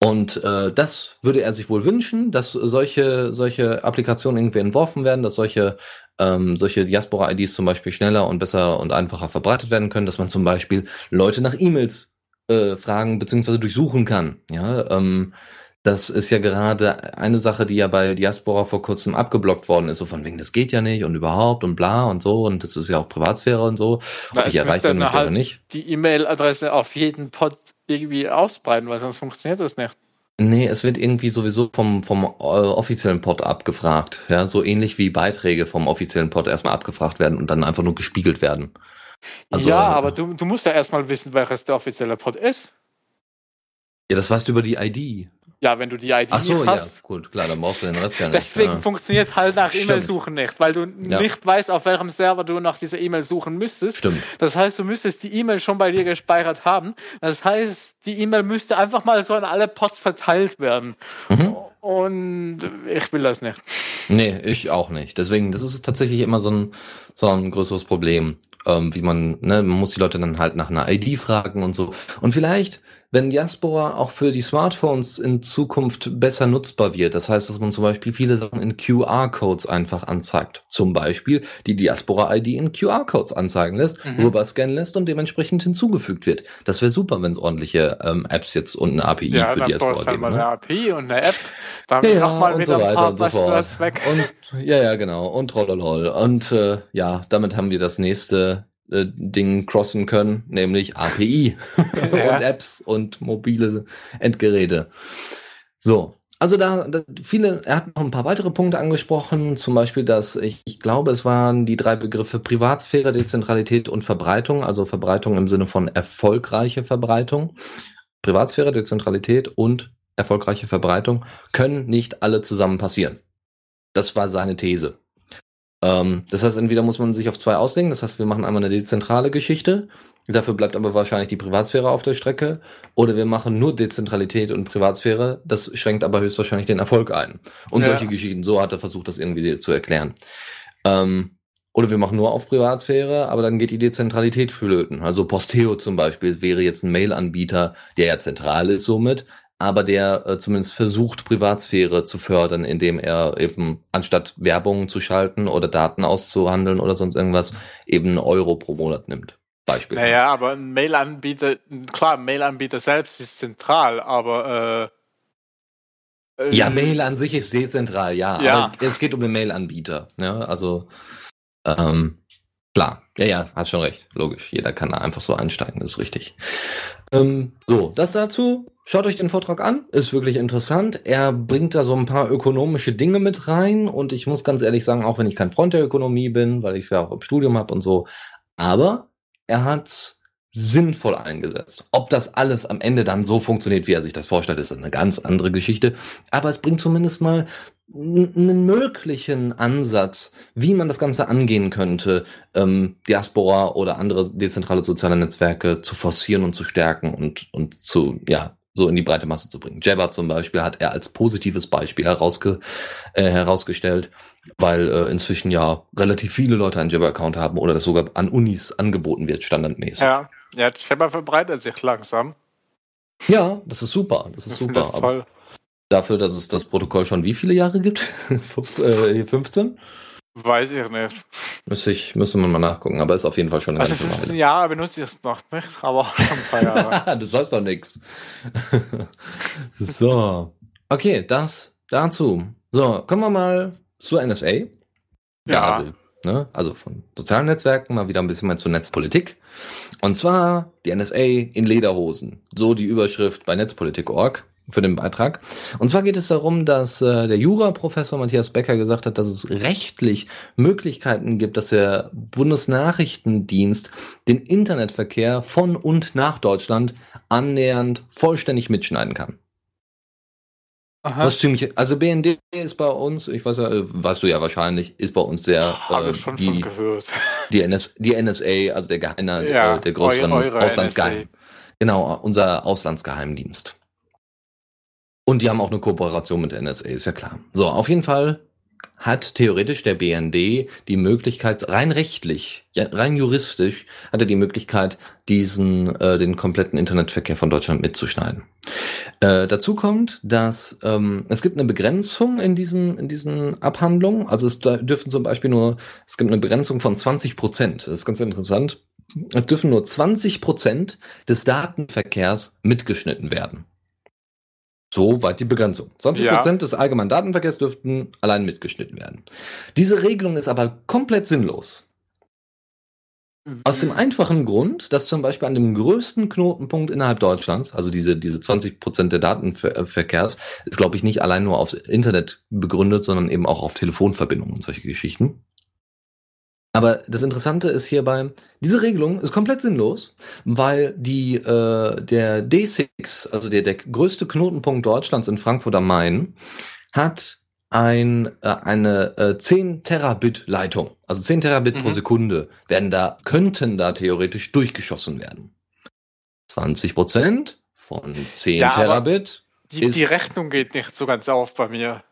Und äh, das würde er sich wohl wünschen, dass solche, solche Applikationen irgendwie entworfen werden, dass solche ähm, solche Diaspora-IDs zum Beispiel schneller und besser und einfacher verbreitet werden können, dass man zum Beispiel Leute nach E-Mails äh, fragen bzw. durchsuchen kann. Ja, ähm, das ist ja gerade eine Sache, die ja bei Diaspora vor kurzem abgeblockt worden ist, so von wegen, das geht ja nicht und überhaupt und bla und so und das ist ja auch Privatsphäre und so, ob ich erreicht bin halt oder nicht. Die E-Mail-Adresse auf jeden Pod irgendwie ausbreiten, weil sonst funktioniert das nicht. Nee, es wird irgendwie sowieso vom, vom äh, offiziellen Pod abgefragt. Ja, so ähnlich wie Beiträge vom offiziellen Pod erstmal abgefragt werden und dann einfach nur gespiegelt werden. Also, ja, aber du, du musst ja erstmal wissen, welches der offizielle Pod ist. Ja, das weißt du über die ID. Ja, wenn du die ID Ach so, hast. ja, gut, klar, dann brauchst du den Rest ja nicht. Deswegen ja. funktioniert halt nach E-Mail-Suchen nicht, weil du ja. nicht weißt, auf welchem Server du nach dieser E-Mail suchen müsstest. Stimmt. Das heißt, du müsstest die E-Mail schon bei dir gespeichert haben. Das heißt, die E-Mail müsste einfach mal so an alle Pods verteilt werden. Mhm. Und ich will das nicht. Nee, ich auch nicht. Deswegen, das ist tatsächlich immer so ein, so ein größeres Problem, ähm, wie man, ne, man muss die Leute dann halt nach einer ID fragen und so. Und vielleicht wenn Diaspora auch für die Smartphones in Zukunft besser nutzbar wird, das heißt, dass man zum Beispiel viele Sachen in QR-Codes einfach anzeigt, zum Beispiel die Diaspora-ID in QR-Codes anzeigen lässt, mhm. rüberscannen lässt und dementsprechend hinzugefügt wird. Das wäre super, wenn es ordentliche ähm, Apps jetzt und eine API ja, für Diaspora gibt. Ja, dann mal ne? eine API und eine App, dann ja, nochmal und so weiter und so fort. Weg. Und, ja, ja, genau. Und trollolol. Und äh, ja, damit haben wir das nächste äh, Ding crossen können, nämlich API ja. und Apps und mobile Endgeräte. So. Also da, da viele, er hat noch ein paar weitere Punkte angesprochen, zum Beispiel, dass ich, ich glaube, es waren die drei Begriffe Privatsphäre, Dezentralität und Verbreitung, also Verbreitung im Sinne von erfolgreiche Verbreitung. Privatsphäre, Dezentralität und erfolgreiche Verbreitung können nicht alle zusammen passieren. Das war seine These. Ähm, das heißt, entweder muss man sich auf zwei auslegen, das heißt, wir machen einmal eine dezentrale Geschichte, dafür bleibt aber wahrscheinlich die Privatsphäre auf der Strecke, oder wir machen nur Dezentralität und Privatsphäre, das schränkt aber höchstwahrscheinlich den Erfolg ein. Und ja. solche Geschichten, so hat er versucht, das irgendwie zu erklären. Ähm, oder wir machen nur auf Privatsphäre, aber dann geht die Dezentralität flöten. Also Posteo zum Beispiel wäre jetzt ein Mail-Anbieter, der ja zentral ist somit, aber der äh, zumindest versucht, Privatsphäre zu fördern, indem er eben anstatt Werbung zu schalten oder Daten auszuhandeln oder sonst irgendwas, eben einen Euro pro Monat nimmt. Beispiel. Naja, aber ein Mail-Anbieter, klar, ein Mail-Anbieter selbst ist zentral, aber äh, äh, ja, Mail an sich ist dezentral, ja. ja. Aber es geht um den Mail-Anbieter. Ja, also ähm, klar, ja, ja, hast schon recht. Logisch. Jeder kann da einfach so einsteigen, das ist richtig. Ähm, so, das dazu. Schaut euch den Vortrag an, ist wirklich interessant. Er bringt da so ein paar ökonomische Dinge mit rein und ich muss ganz ehrlich sagen, auch wenn ich kein Freund der Ökonomie bin, weil ich ja auch im Studium habe und so, aber er hat's sinnvoll eingesetzt. Ob das alles am Ende dann so funktioniert, wie er sich das vorstellt, ist eine ganz andere Geschichte. Aber es bringt zumindest mal einen möglichen Ansatz, wie man das Ganze angehen könnte, ähm, Diaspora oder andere dezentrale soziale Netzwerke zu forcieren und zu stärken und, und zu, ja, so in die breite Masse zu bringen. Jabber zum Beispiel hat er als positives Beispiel herausge äh, herausgestellt, weil äh, inzwischen ja relativ viele Leute einen Jabber-Account haben oder das sogar an Unis angeboten wird, standardmäßig. Ja, ja Jabber verbreitet sich langsam. Ja, das ist super. Das ist super. Das ist toll. Dafür, dass es das Protokoll schon wie viele Jahre gibt? 15? Weiß ich nicht. Müsste, ich, müsste man mal nachgucken, aber ist auf jeden Fall schon eine Also 15 Weile. Jahre benutze ich es noch nicht, aber schon ein paar Jahre. du sollst doch nichts. So. Okay, das dazu. So, kommen wir mal zur NSA. Ja. ja also, ne, also von sozialen Netzwerken mal wieder ein bisschen mal zur Netzpolitik. Und zwar die NSA in Lederhosen. So die Überschrift bei Netzpolitik.org für den Beitrag. Und zwar geht es darum, dass äh, der Juraprofessor Matthias Becker gesagt hat, dass es rechtlich Möglichkeiten gibt, dass der Bundesnachrichtendienst den Internetverkehr von und nach Deutschland annähernd vollständig mitschneiden kann. Aha. Was ziemlich, also BND ist bei uns, ich weiß ja, weißt du ja wahrscheinlich, ist bei uns der äh, die, die, NS, die NSA, also der Geheime, ja, der, der größeren Auslandsgeheim. Genau, unser Auslandsgeheimdienst. Und die haben auch eine Kooperation mit NSA, ist ja klar. So, auf jeden Fall hat theoretisch der BND die Möglichkeit, rein rechtlich, rein juristisch, hat er die Möglichkeit, diesen, äh, den kompletten Internetverkehr von Deutschland mitzuschneiden. Äh, dazu kommt, dass ähm, es gibt eine Begrenzung in diesen, in diesen Abhandlungen. Also es dürfen zum Beispiel nur, es gibt eine Begrenzung von 20 Prozent. Das ist ganz interessant. Es dürfen nur 20 Prozent des Datenverkehrs mitgeschnitten werden. So weit die Begrenzung. 20 ja. des allgemeinen Datenverkehrs dürften allein mitgeschnitten werden. Diese Regelung ist aber komplett sinnlos. Aus dem einfachen Grund, dass zum Beispiel an dem größten Knotenpunkt innerhalb Deutschlands, also diese, diese 20 Prozent der Datenverkehrs, ist, glaube ich, nicht allein nur aufs Internet begründet, sondern eben auch auf Telefonverbindungen und solche Geschichten. Aber das Interessante ist hierbei, diese Regelung ist komplett sinnlos, weil die, äh, der D6, also der, der größte Knotenpunkt Deutschlands in Frankfurt am Main, hat ein, äh, eine äh, 10 Terabit Leitung. Also 10 Terabit mhm. pro Sekunde werden da, könnten da theoretisch durchgeschossen werden. 20 Prozent von 10 ja, Terabit. Die, die Rechnung geht nicht so ganz auf bei mir.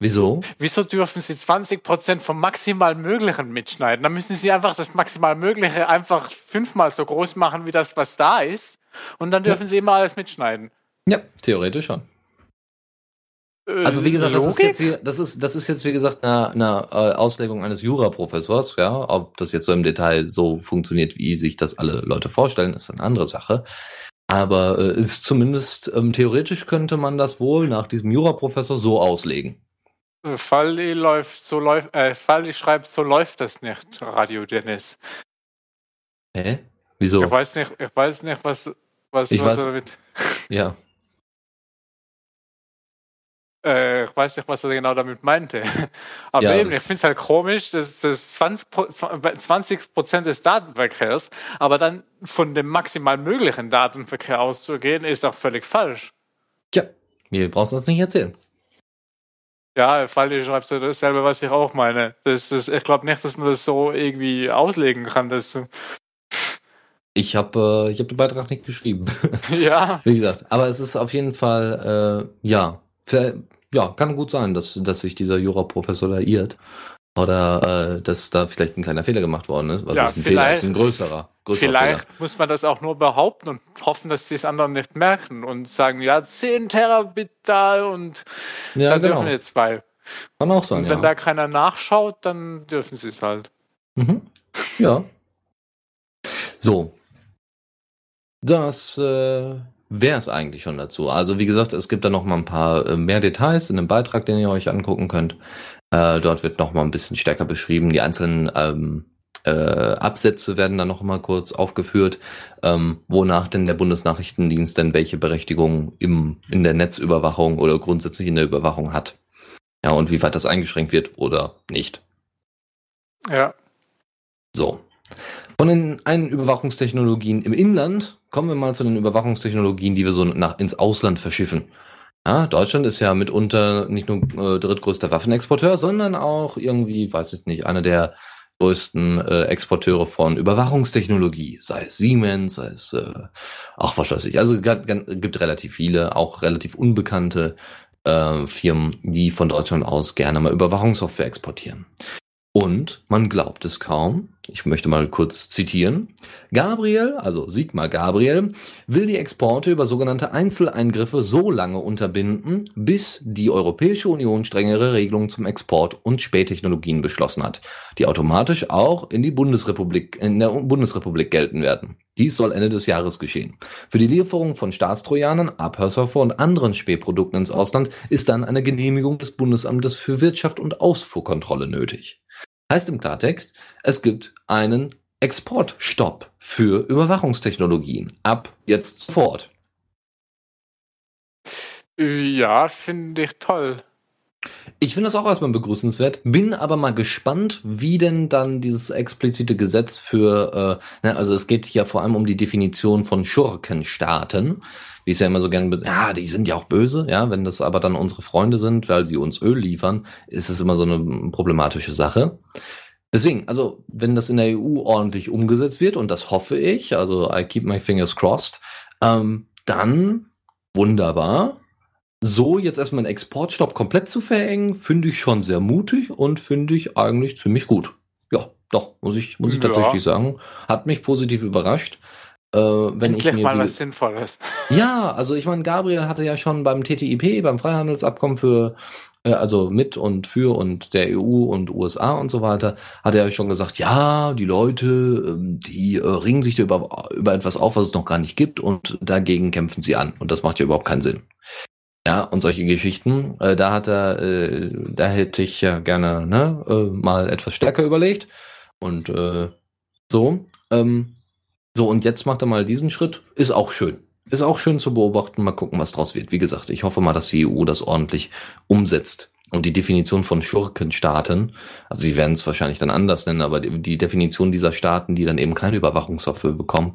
Wieso? Wieso dürfen Sie 20% vom maximal Möglichen mitschneiden? Dann müssen Sie einfach das maximal Mögliche einfach fünfmal so groß machen, wie das, was da ist. Und dann dürfen ja. Sie immer alles mitschneiden. Ja, theoretisch schon. Äh, also wie gesagt, das ist, jetzt, hier, das, ist, das ist jetzt wie gesagt eine, eine äh, Auslegung eines Juraprofessors, ja. Ob das jetzt so im Detail so funktioniert, wie sich das alle Leute vorstellen, ist eine andere Sache. Aber äh, ist zumindest ähm, theoretisch könnte man das wohl nach diesem Juraprofessor so auslegen. Falli läuft, so läuft, äh, Falli schreibt, so läuft das nicht, Radio Dennis. Hä? Wieso? Ich weiß nicht, ich weiß nicht, was, was, ich was weiß, damit. Ja. Äh, ich weiß nicht, was er genau damit meinte. Aber ja, eben, ich finde es halt komisch, dass das 20%, 20 des Datenverkehrs, aber dann von dem maximal möglichen Datenverkehr auszugehen, ist doch völlig falsch. Tja, mir brauchst du das nicht erzählen. Ja, Faldi schreibt so dasselbe, was ich auch meine. Das, das, ich glaube nicht, dass man das so irgendwie auslegen kann. Dass ich habe äh, hab den Beitrag nicht geschrieben. Ja. Wie gesagt, aber es ist auf jeden Fall, äh, ja, ja, kann gut sein, dass, dass sich dieser Juraprofessor da irrt. Oder äh, dass da vielleicht ein kleiner Fehler gemacht worden ist. Was Ja, ist ein Fehler? ist ein größerer. größerer Vielleicht Fehler. muss man das auch nur behaupten und hoffen, dass die es anderen nicht merken und sagen, ja, 10 Terabit da und Ja, da genau. dürfen jetzt zwei. Kann auch sein, Und wenn ja. da keiner nachschaut, dann dürfen sie es halt. Mhm. Ja. So. Das äh, wäre es eigentlich schon dazu. Also wie gesagt, es gibt da noch mal ein paar äh, mehr Details in dem Beitrag, den ihr euch angucken könnt. Äh, dort wird noch mal ein bisschen stärker beschrieben. Die einzelnen ähm, äh, Absätze werden dann noch mal kurz aufgeführt, ähm, wonach denn der Bundesnachrichtendienst denn welche Berechtigung im, in der Netzüberwachung oder grundsätzlich in der Überwachung hat. Ja, und wie weit das eingeschränkt wird oder nicht. Ja. So. Von den einen Überwachungstechnologien im Inland kommen wir mal zu den Überwachungstechnologien, die wir so nach, ins Ausland verschiffen. Ja, Deutschland ist ja mitunter nicht nur äh, drittgrößter Waffenexporteur, sondern auch irgendwie, weiß ich nicht, einer der größten äh, Exporteure von Überwachungstechnologie, sei es Siemens, sei es, äh, ach was weiß ich. Also gibt relativ viele, auch relativ unbekannte äh, Firmen, die von Deutschland aus gerne mal Überwachungssoftware exportieren. Und man glaubt es kaum, ich möchte mal kurz zitieren, Gabriel, also Sigmar Gabriel, will die Exporte über sogenannte Einzeleingriffe so lange unterbinden, bis die Europäische Union strengere Regelungen zum Export und Spähtechnologien beschlossen hat, die automatisch auch in die Bundesrepublik, in der Bundesrepublik gelten werden. Dies soll Ende des Jahres geschehen. Für die Lieferung von Staatstrojanern, Abhörsoftware und anderen Spähprodukten ins Ausland ist dann eine Genehmigung des Bundesamtes für Wirtschaft und Ausfuhrkontrolle nötig. Heißt im Klartext, es gibt einen Exportstopp für Überwachungstechnologien. Ab jetzt sofort. Ja, finde ich toll. Ich finde das auch erstmal begrüßenswert, bin aber mal gespannt, wie denn dann dieses explizite Gesetz für, äh, ne, also es geht ja vor allem um die Definition von Schurkenstaaten, wie es ja immer so gerne, ja, die sind ja auch böse, ja, wenn das aber dann unsere Freunde sind, weil sie uns Öl liefern, ist es immer so eine problematische Sache. Deswegen, also wenn das in der EU ordentlich umgesetzt wird, und das hoffe ich, also I keep my fingers crossed, ähm, dann wunderbar. So jetzt erstmal einen Exportstopp komplett zu verengen, finde ich schon sehr mutig und finde ich eigentlich ziemlich gut. Ja, doch, muss ich, muss ich Ja. tatsächlich sagen. Hat mich positiv überrascht. Äh, wenn Endlich ich mir mal was Sinnvolles. ja, also ich meine, Gabriel hatte ja schon beim TTIP, beim Freihandelsabkommen für, äh, also mit und für und der EU und USA und so weiter, hat er ja schon gesagt, ja, die Leute, ähm, die äh, ringen sich da über, über etwas auf, was es noch gar nicht gibt und dagegen kämpfen sie an. Und das macht ja überhaupt keinen Sinn. Ja, und solche Geschichten, äh, da hat er, äh, da hätte ich ja gerne ne, äh, mal etwas stärker überlegt. Und äh, so, ähm, so, und jetzt macht er mal diesen Schritt. Ist auch schön. Ist auch schön zu beobachten. Mal gucken, was draus wird. Wie gesagt, ich hoffe mal, dass die EU das ordentlich umsetzt. Und die Definition von Schurkenstaaten, also sie werden es wahrscheinlich dann anders nennen, aber die, die Definition dieser Staaten, die dann eben keine Überwachungssoftware bekommen,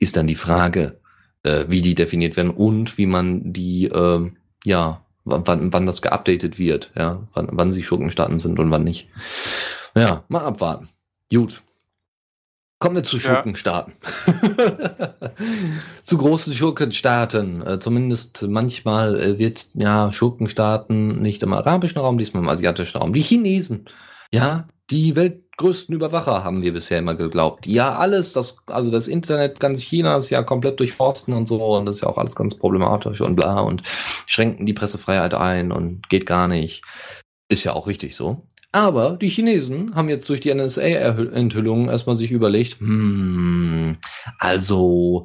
ist dann die Frage, äh, wie die definiert werden und wie man die, äh, ja, wann, wann das geupdatet wird, ja, wann, wann sie Schurkenstaaten sind und wann nicht. Ja, mal abwarten. Gut. Kommen wir zu Ja. Schurkenstaaten. zu großen Schurkenstaaten. Äh, zumindest manchmal äh, wird ja Schurkenstaaten nicht im arabischen Raum, diesmal im asiatischen Raum. Die Chinesen. Ja, die weltgrößten Überwacher haben wir bisher immer geglaubt. Ja, alles, das, also das Internet ganz Chinas ja komplett durchforsten und so und das ist ja auch alles ganz problematisch und bla und schränken die Pressefreiheit ein und geht gar nicht. Ist ja auch richtig so. Aber die Chinesen haben jetzt durch die NSA-Enthüllungen erstmal sich überlegt, hm, also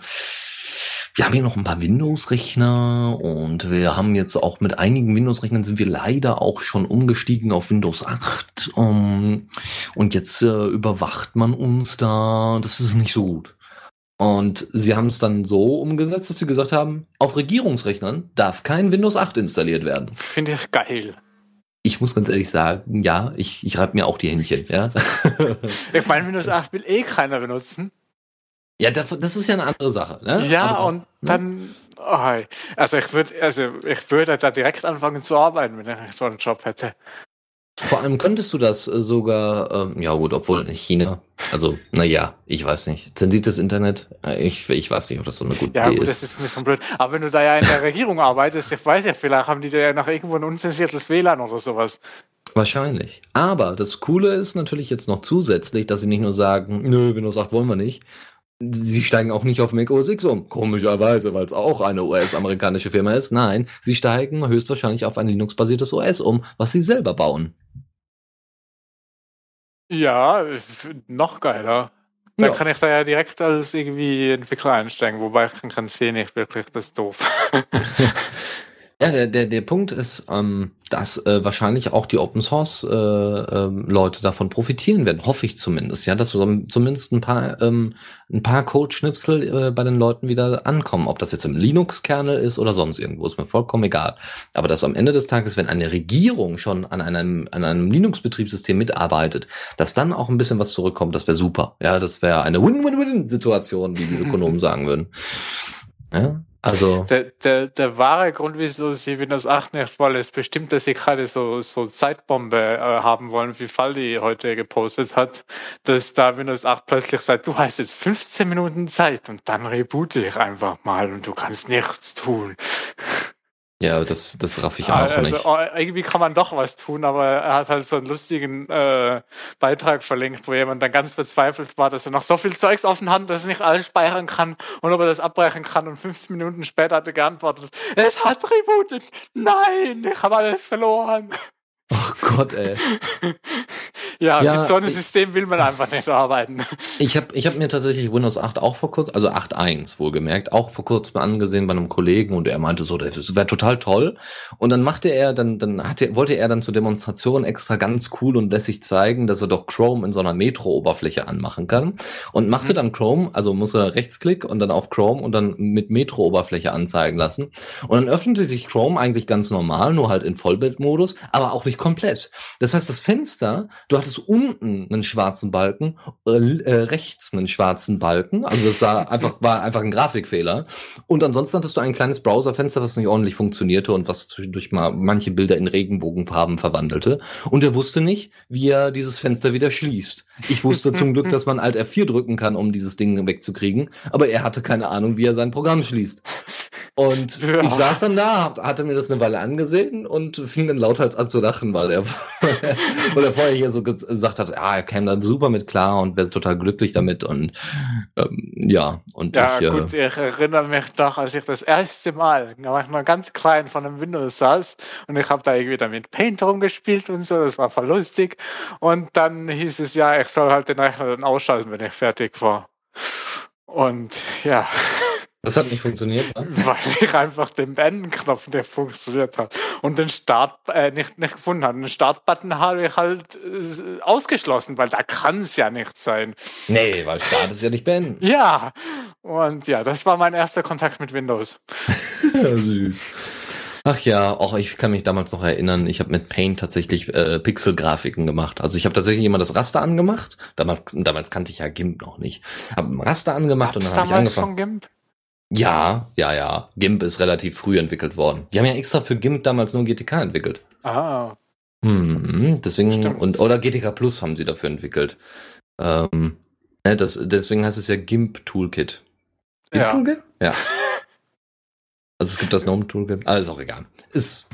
wir haben hier noch ein paar Windows-Rechner und wir haben jetzt auch mit einigen Windows-Rechnern sind wir leider auch schon umgestiegen auf Windows 8. Um, und jetzt äh, überwacht man uns da. Das ist nicht so gut. Und sie haben es dann so umgesetzt, dass sie gesagt haben, auf Regierungsrechnern darf kein Windows 8 installiert werden. Finde ich geil. Ich muss ganz ehrlich sagen, ja, ich, ich reibe mir auch die Händchen, ja. Ich meine, Windows 8 will eh keiner benutzen. Ja, das, das ist ja eine andere Sache, ne? Ja, Aber- und dann. Oh, hey. also ich würde also ich würde da direkt anfangen zu arbeiten, wenn ich so einen Job hätte. Vor allem könntest du das äh, sogar, ähm, ja gut, obwohl in China, also, naja, ich weiß nicht. Zensiertes Internet, äh, ich, ich weiß nicht, ob das so eine gute Ja, Idee gut, ist. das ist ein bisschen blöd. Aber wenn du da ja in der Regierung arbeitest, ich weiß ja, vielleicht haben die da ja noch irgendwo ein unzensiertes WLAN oder sowas. Wahrscheinlich. Aber das Coole ist natürlich jetzt noch zusätzlich, dass sie nicht nur sagen, nö, Windows 8 wollen wir nicht. Sie steigen auch nicht auf Mac OS X um, komischerweise, weil es auch eine US-amerikanische Firma ist. Nein, sie steigen höchstwahrscheinlich auf ein Linux-basiertes OS um, was sie selber bauen. Ja, noch geiler. Dann ja. kann ich da ja direkt als irgendwie Entwickler einsteigen, wobei ich kann sehen, nicht wirklich, das ist doof. Ja, der, der, der Punkt ist, ähm, dass äh, wahrscheinlich auch die Open Source äh, äh, Leute davon profitieren werden, hoffe ich zumindest, ja, dass so, zumindest ein paar ähm, ein paar Code-Schnipsel äh, bei den Leuten wieder ankommen. Ob das jetzt im Linux-Kernel ist oder sonst irgendwo, ist mir vollkommen egal. Aber dass am Ende des Tages, wenn eine Regierung schon an einem an einem Linux-Betriebssystem mitarbeitet, dass dann auch ein bisschen was zurückkommt, das wäre super. Ja, das wäre eine Win-Win-Win-Situation, wie die Ökonomen sagen würden. Ja, also. Der, der, der wahre Grund, wieso sie Windows 8 nicht wollen, ist bestimmt, dass sie gerade so, so Zeitbombe äh, haben wollen, wie Faldi heute gepostet hat, dass da Windows 8 plötzlich sagt, du hast jetzt 15 Minuten Zeit und dann reboote ich einfach mal und du kannst nichts tun. Ja, das, das raff ich auch also, nicht. Oh, irgendwie kann man doch was tun, aber er hat halt so einen lustigen äh, Beitrag verlinkt, wo jemand dann ganz verzweifelt war, dass er noch so viel Zeugs offen hat, dass er nicht alles speichern kann und ob er das abbrechen kann. Und 15 Minuten später hat er geantwortet, es hat rebootet. Nein, ich habe alles verloren. Ach Gott, ey. ja, ja, mit so einem ich, System will man einfach nicht arbeiten. Ich habe ich hab mir tatsächlich Windows 8 auch vor kurzem, also 8.1 wohlgemerkt, auch vor kurzem angesehen bei einem Kollegen und er meinte so, das wäre total toll. Und dann machte er, dann, dann hatte, wollte er dann zur Demonstration extra ganz cool und lässig zeigen, dass er doch Chrome in so einer Metro-Oberfläche anmachen kann. Und machte mhm. dann Chrome, also muss er Rechtsklick und dann auf Chrome und dann mit Metro-Oberfläche anzeigen lassen. Und dann öffnete sich Chrome eigentlich ganz normal, nur halt in Vollbildmodus, aber auch nicht nicht komplett. Das heißt, das Fenster, du hattest unten einen schwarzen Balken, äh, äh rechts einen schwarzen Balken. Also das sah einfach, war einfach ein Grafikfehler. Und ansonsten hattest du ein kleines Browserfenster, was nicht ordentlich funktionierte und was zwischendurch mal manche Bilder in Regenbogenfarben verwandelte. Und er wusste nicht, wie er dieses Fenster wieder schließt. Ich wusste zum Glück, dass man Alt F4 drücken kann, um dieses Ding wegzukriegen. Aber er hatte keine Ahnung, wie er sein Programm schließt. Und ja. ich saß dann da, hatte mir das eine Weile angesehen und fing dann lauthals an zu lachen, weil er, weil er vorher hier so gesagt hat, ah, er käme dann super mit klar und wäre total glücklich damit und ähm, ja. Und ja, ich, äh, gut, äh, ich erinnere mich noch, als ich das erste Mal, da war ich noch ganz klein von einem Windows saß und ich habe da irgendwie dann mit Paint rumgespielt und so, das war voll lustig. Und dann hieß es ja, ich soll halt den Rechner dann ausschalten, wenn ich fertig war. Und ja. Das hat nicht funktioniert, ne? Weil ich einfach den Beenden-Knopf nicht funktioniert hat und den Start äh, nicht, nicht gefunden habe. Den Start-Button habe ich halt äh, ausgeschlossen, weil da kann es ja nicht sein. Nee, weil Start ist ja nicht beenden. Ja, und ja, das war mein erster Kontakt mit Windows. Süß. Ach ja, auch ich kann mich damals noch erinnern, ich habe mit Paint tatsächlich äh, Pixel-Grafiken gemacht. Also ich habe tatsächlich immer das Raster angemacht. Damals, damals kannte ich ja GIMP noch nicht. Habe ein Raster angemacht Hab's und dann habe ich angefangen. Schon GIMP? Ja, ja, ja. GIMP ist relativ früh entwickelt worden. Die haben ja extra für GIMP damals nur GTK entwickelt. Ah. Mhm, deswegen, Stimmt. und, oder GTK Plus haben sie dafür entwickelt. Ähm, ne, das, deswegen heißt es ja GIMP Toolkit. GIMP ja. Toolkit? Ja. also es gibt das GNOME Toolkit. Ah, ist auch egal. Ist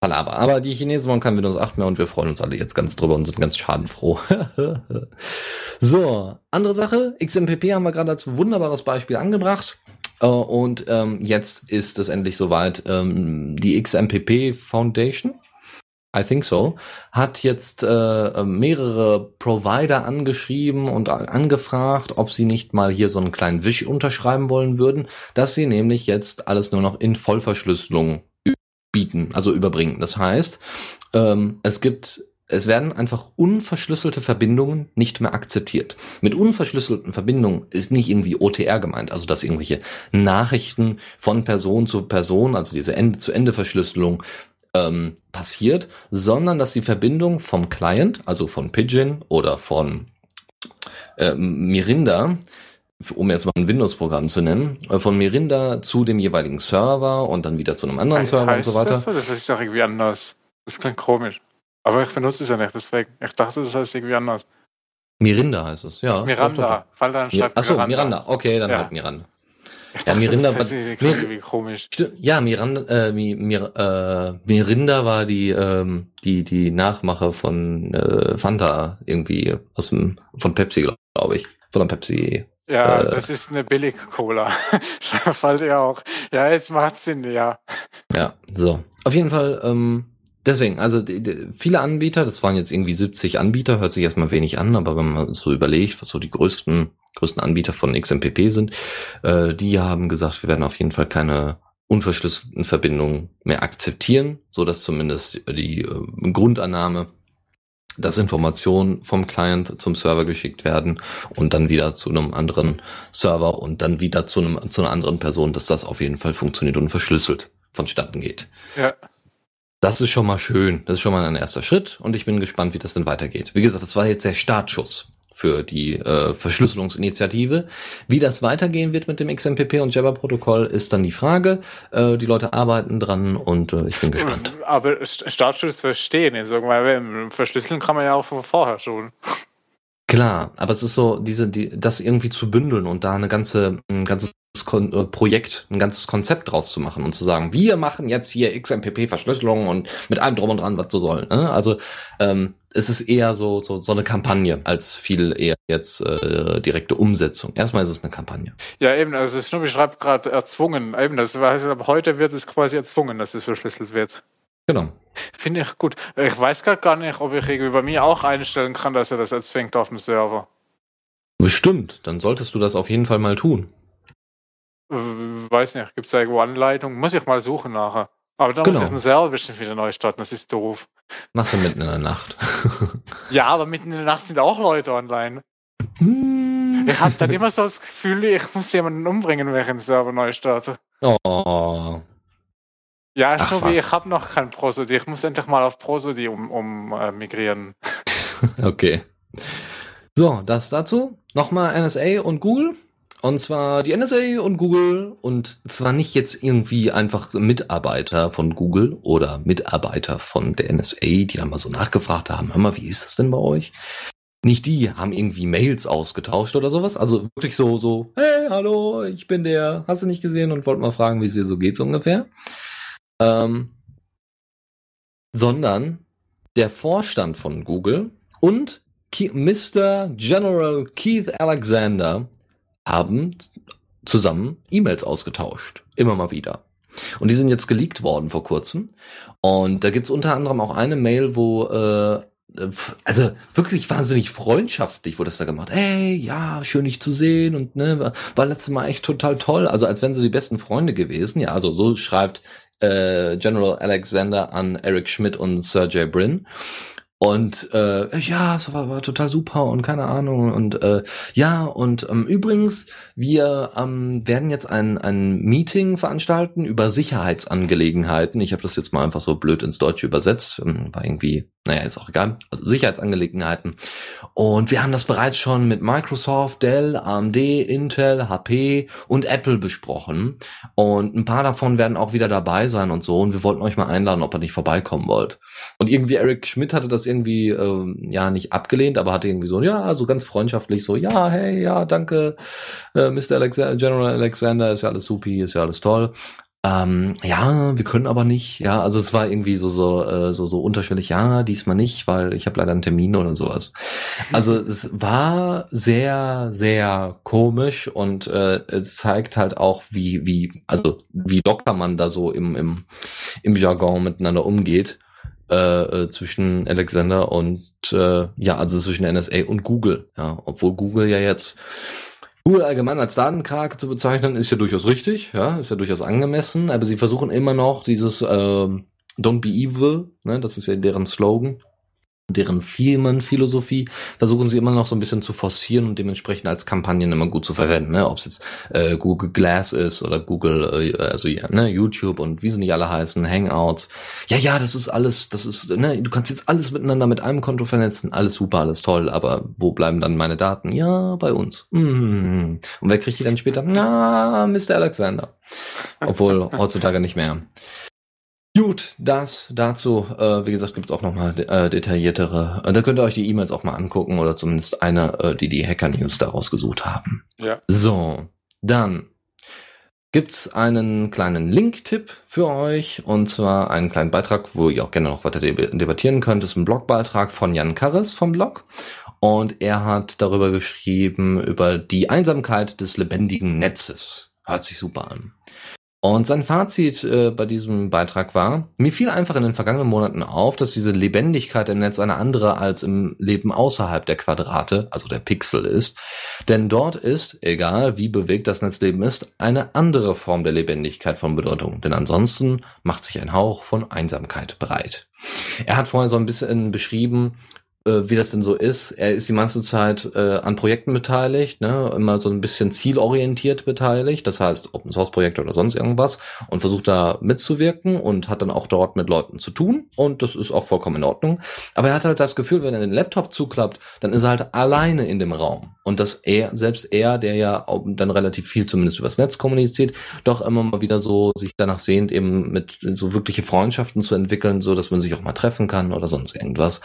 Palaber. Aber die Chinesen wollen kein Windows 8 mehr und wir freuen uns alle jetzt ganz drüber und sind ganz schadenfroh. so, andere Sache. XMPP haben wir gerade als wunderbares Beispiel angebracht. Äh, und ähm, jetzt ist es endlich soweit. Ähm, die XMPP Foundation, I think so, hat jetzt äh, mehrere Provider angeschrieben und angefragt, ob sie nicht mal hier so einen kleinen Wisch unterschreiben wollen würden, dass sie nämlich jetzt alles nur noch in Vollverschlüsselung bieten, also überbringen. Das heißt, ähm, es gibt es werden einfach unverschlüsselte Verbindungen nicht mehr akzeptiert. Mit unverschlüsselten Verbindungen ist nicht irgendwie OTR gemeint, also dass irgendwelche Nachrichten von Person zu Person, also diese Ende-zu-Ende-Verschlüsselung ähm, passiert, sondern dass die Verbindung vom Client, also von Pidgin oder von äh, Mirinda, um jetzt mal ein Windows-Programm zu nennen, äh, von Mirinda zu dem jeweiligen Server und dann wieder zu einem anderen Server und so weiter. Das, so? das ist doch irgendwie anders. Das klingt komisch. Aber ich benutze es ja nicht, deswegen. Ich dachte, das heißt irgendwie anders. Mirinda heißt es, ja. Miranda. Fall dann schreibt Achso, Miranda. Miranda. Okay, dann ja. halt Miranda. Ja, Mirinda war, irgendwie komisch. Ja, Miranda, äh, Mi, Mir, äh, Mirinda war die, ähm, die, die Nachmache von äh, Fanta irgendwie aus dem, von Pepsi, glaube ich. Von der Pepsi. Ja, Äh. das ist eine Billig-Cola. Fällt ja auch. Ja, jetzt macht Sinn, ja. Ja, so. Auf jeden Fall, ähm, deswegen, also die, die, viele Anbieter, das waren jetzt irgendwie 70 Anbieter, hört sich erstmal wenig an, aber wenn man so überlegt, was so die größten, größten Anbieter von XMPP sind, äh, die haben gesagt, wir werden auf jeden Fall keine unverschlüsselten Verbindungen mehr akzeptieren, so dass zumindest die äh, Grundannahme, dass Informationen vom Client zum Server geschickt werden und dann wieder zu einem anderen Server und dann wieder zu einem zu einer anderen Person, dass das auf jeden Fall funktioniert und verschlüsselt vonstatten geht. Ja. Das ist schon mal schön. Das ist schon mal ein erster Schritt und ich bin gespannt, wie das denn weitergeht. Wie gesagt, das war jetzt der Startschuss für die äh, Verschlüsselungsinitiative. Wie das weitergehen wird mit dem XMPP und Jabber-Protokoll, ist dann die Frage. Äh, die Leute arbeiten dran und äh, ich bin gespannt. Aber St- Startschutz verstehen jetzt irgendwann. Verschlüsseln kann man ja auch von vorher schon. Klar, aber es ist so, diese, die, das irgendwie zu bündeln und da eine ganze, ein ganzes Kon äh, Projekt, ein ganzes Konzept draus zu machen und zu sagen, wir machen jetzt hier XMPP-Verschlüsselung und mit allem drum und dran, was so soll. Ne? Also ähm, es ist eher so, so, so eine Kampagne als viel eher jetzt äh, direkte Umsetzung. Erstmal ist es eine Kampagne. Ja, eben, also Schnubbi schreibt gerade erzwungen. Eben, das heißt, ab heute wird es quasi erzwungen, dass es verschlüsselt wird. Genau. Finde ich gut. Ich weiß grad gar nicht, ob ich irgendwie bei mir auch einstellen kann, dass er das erzwingt auf dem Server. Bestimmt, dann solltest du das auf jeden Fall mal tun. Weiß nicht, gibt es da irgendwo Anleitungen? Muss ich mal suchen nachher. Aber dann Genau. muss ich den Server bestimmt wieder neu starten, das ist doof. Machst du mitten in der Nacht. Ja, aber mitten in der Nacht sind auch Leute online. Hm. Ich habe dann immer so das Gefühl, ich muss jemanden umbringen, wenn ich den Server neu starte. oh. Ja, Ach, was. ich habe noch kein Prosody. Ich muss endlich mal auf Prosody um, um äh, migrieren. Okay. So, das dazu. Nochmal NSA und Google. Und zwar die NSA und Google und zwar nicht jetzt irgendwie einfach Mitarbeiter von Google oder Mitarbeiter von der NSA, die dann mal so nachgefragt haben, hör mal, wie ist das denn bei euch? Nicht die haben irgendwie Mails ausgetauscht oder sowas. Also wirklich so, so, hey, hallo, ich bin der, hast du nicht gesehen und wollte mal fragen, wie es dir so geht, so ungefähr. Ähm, sondern der Vorstand von Google und Ke Mr. General Keith Alexander haben zusammen E-Mails ausgetauscht. Immer mal wieder. Und die sind jetzt geleakt worden vor kurzem. Und da gibt's unter anderem auch eine Mail, wo, äh, also wirklich wahnsinnig freundschaftlich wurde das da gemacht. Hey, ja, schön dich zu sehen und ne, war letztes Mal echt total toll. Also als wären sie die besten Freunde gewesen. Ja, also so schreibt äh, General Alexander an Eric Schmidt und Sergey Brin. Und äh, ja, es war, war total super und keine Ahnung. Und äh, ja, und ähm, übrigens, wir ähm, werden jetzt ein, ein Meeting veranstalten über Sicherheitsangelegenheiten. Ich habe das jetzt mal einfach so blöd ins Deutsche übersetzt. Ähm, War irgendwie, naja, ist auch egal. Also Sicherheitsangelegenheiten. Und wir haben das bereits schon mit Microsoft, Dell, AMD, Intel, HP und Apple besprochen. Und ein paar davon werden auch wieder dabei sein und so. Und wir wollten euch mal einladen, ob ihr nicht vorbeikommen wollt. Und irgendwie Eric Schmidt hatte das irgendwie ähm, ja nicht abgelehnt, aber hatte irgendwie so ja so ganz freundschaftlich so ja hey ja danke äh, Mr. Alexander, General Alexander ist ja alles supi ist ja alles toll. Ähm, ja, wir können aber nicht. Ja, also es war irgendwie so so äh, so so unterschwellig. Ja, diesmal nicht, weil ich habe leider einen Termin oder sowas. Also es war sehr sehr komisch und äh, es zeigt halt auch wie wie also wie locker man da so im im im Jargon miteinander umgeht äh, äh, zwischen Alexander und äh, ja, also zwischen NSA und Google. Ja, obwohl Google ja jetzt Google allgemein als Datenkrake zu bezeichnen, ist ja durchaus richtig, ja, ist ja durchaus angemessen, aber sie versuchen immer noch dieses ähm, Don't be evil, ne, das ist ja deren Slogan, deren Firmenphilosophie, versuchen sie immer noch so ein bisschen zu forcieren und dementsprechend als Kampagnen immer gut zu verwenden, ne, ob es jetzt äh, Google Glass ist oder Google, äh, also ja, ne, YouTube und wie sie nicht alle heißen, Hangouts. Ja, ja, das ist alles, das ist, ne, du kannst jetzt alles miteinander mit einem Konto vernetzen, alles super, alles toll, aber wo bleiben dann meine Daten? Ja, bei uns. Mhm. Und wer kriegt die dann später? Na, Mr. Alexander. Obwohl heutzutage nicht mehr. Gut, das dazu, äh, wie gesagt, gibt's auch nochmal äh, detailliertere. Äh, da könnt ihr euch die E-Mails auch mal angucken oder zumindest eine, äh, die die Hacker News daraus gesucht haben. Ja. So, dann gibt's einen kleinen Link-Tipp für euch und zwar einen kleinen Beitrag, wo ihr auch gerne noch weiter debattieren könnt. Das ist ein Blogbeitrag von Jan Karres vom Blog und er hat darüber geschrieben über die Einsamkeit des lebendigen Netzes. Hört sich super an. Und sein Fazit äh, bei diesem Beitrag war, mir fiel einfach in den vergangenen Monaten auf, dass diese Lebendigkeit im Netz eine andere als im Leben außerhalb der Quadrate, also der Pixel ist. Denn dort ist, egal wie bewegt das Netzleben ist, eine andere Form der Lebendigkeit von Bedeutung. Denn ansonsten macht sich ein Hauch von Einsamkeit breit. Er hat vorher so ein bisschen beschrieben, äh, wie das denn so ist. Er ist die meiste Zeit äh, an Projekten beteiligt, ne? immer so ein bisschen zielorientiert beteiligt, das heißt Open Source Projekte oder sonst irgendwas und versucht da mitzuwirken und hat dann auch dort mit Leuten zu tun und das ist auch vollkommen in Ordnung. Aber er hat halt das Gefühl, wenn er den Laptop zuklappt, dann ist er halt alleine in dem Raum und dass er, selbst er, der ja dann relativ viel zumindest übers Netz kommuniziert, doch immer mal wieder so sich danach sehnt, eben mit so wirkliche Freundschaften zu entwickeln, so dass man sich auch mal treffen kann oder sonst irgendwas.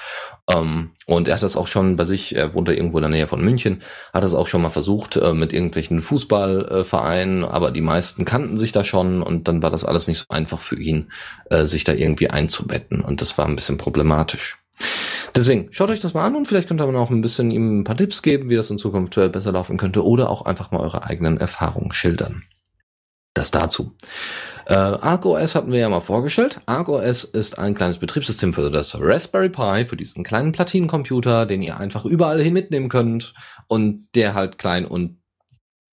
Ähm, und er hat das auch schon bei sich, er wohnt da irgendwo in der Nähe von München, hat das auch schon mal versucht äh, mit irgendwelchen Fußballvereinen, aber die meisten kannten sich da schon und dann war das alles nicht so einfach für ihn, äh, sich da irgendwie einzubetten und das war ein bisschen problematisch. Deswegen, schaut euch das mal an und vielleicht könnt ihr aber auch ein bisschen ihm ein paar Tipps geben, wie das in Zukunft äh, besser laufen könnte oder auch einfach mal eure eigenen Erfahrungen schildern. Das dazu. Äh, ArcOS hatten wir ja mal vorgestellt. ArcOS ist ein kleines Betriebssystem für das Raspberry Pi, für diesen kleinen Platinencomputer, den ihr einfach überall hin mitnehmen könnt und der halt klein und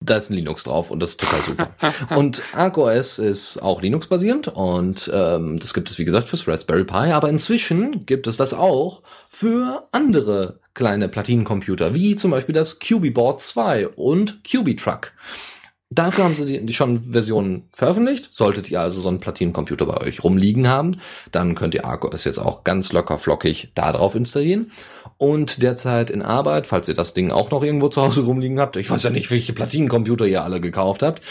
da ist ein Linux drauf und das ist total super. und ArcOS ist auch Linux-basierend und ähm, das gibt es wie gesagt fürs Raspberry Pi, aber inzwischen gibt es das auch für andere kleine Platinencomputer, wie zum Beispiel das QB-Board 2 und QB-Truck. Dafür haben sie die, die schon Versionen veröffentlicht. Solltet ihr also so einen Platinencomputer bei euch rumliegen haben, dann könnt ihr ArcOS jetzt auch ganz locker flockig da drauf installieren. Und derzeit in Arbeit, falls ihr das Ding auch noch irgendwo zu Hause rumliegen habt, ich weiß ja nicht, welche Platinencomputer ihr alle gekauft habt,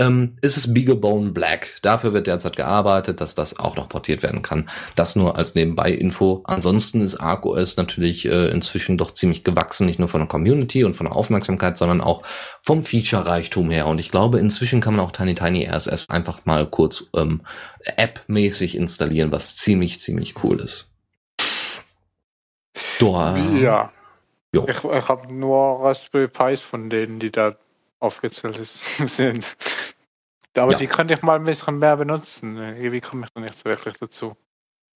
ähm, ist es Beaglebone Black. Dafür wird derzeit gearbeitet, dass das auch noch portiert werden kann. Das nur als Nebenbei-Info. Ansonsten ist ArcOS natürlich äh, inzwischen doch ziemlich gewachsen, nicht nur von der Community und von der Aufmerksamkeit, sondern auch vom Feature-Reichtum her. Und ich glaube, inzwischen kann man auch Tiny Tiny RSS einfach mal kurz ähm, App-mäßig installieren, was ziemlich, ziemlich cool ist. Äh, ja. Jo. Ich, ich habe nur Raspberry Pis von denen, die da aufgezählt sind. Aber ja. die könnte ich mal ein bisschen mehr benutzen. Irgendwie komme ich da nicht so wirklich dazu.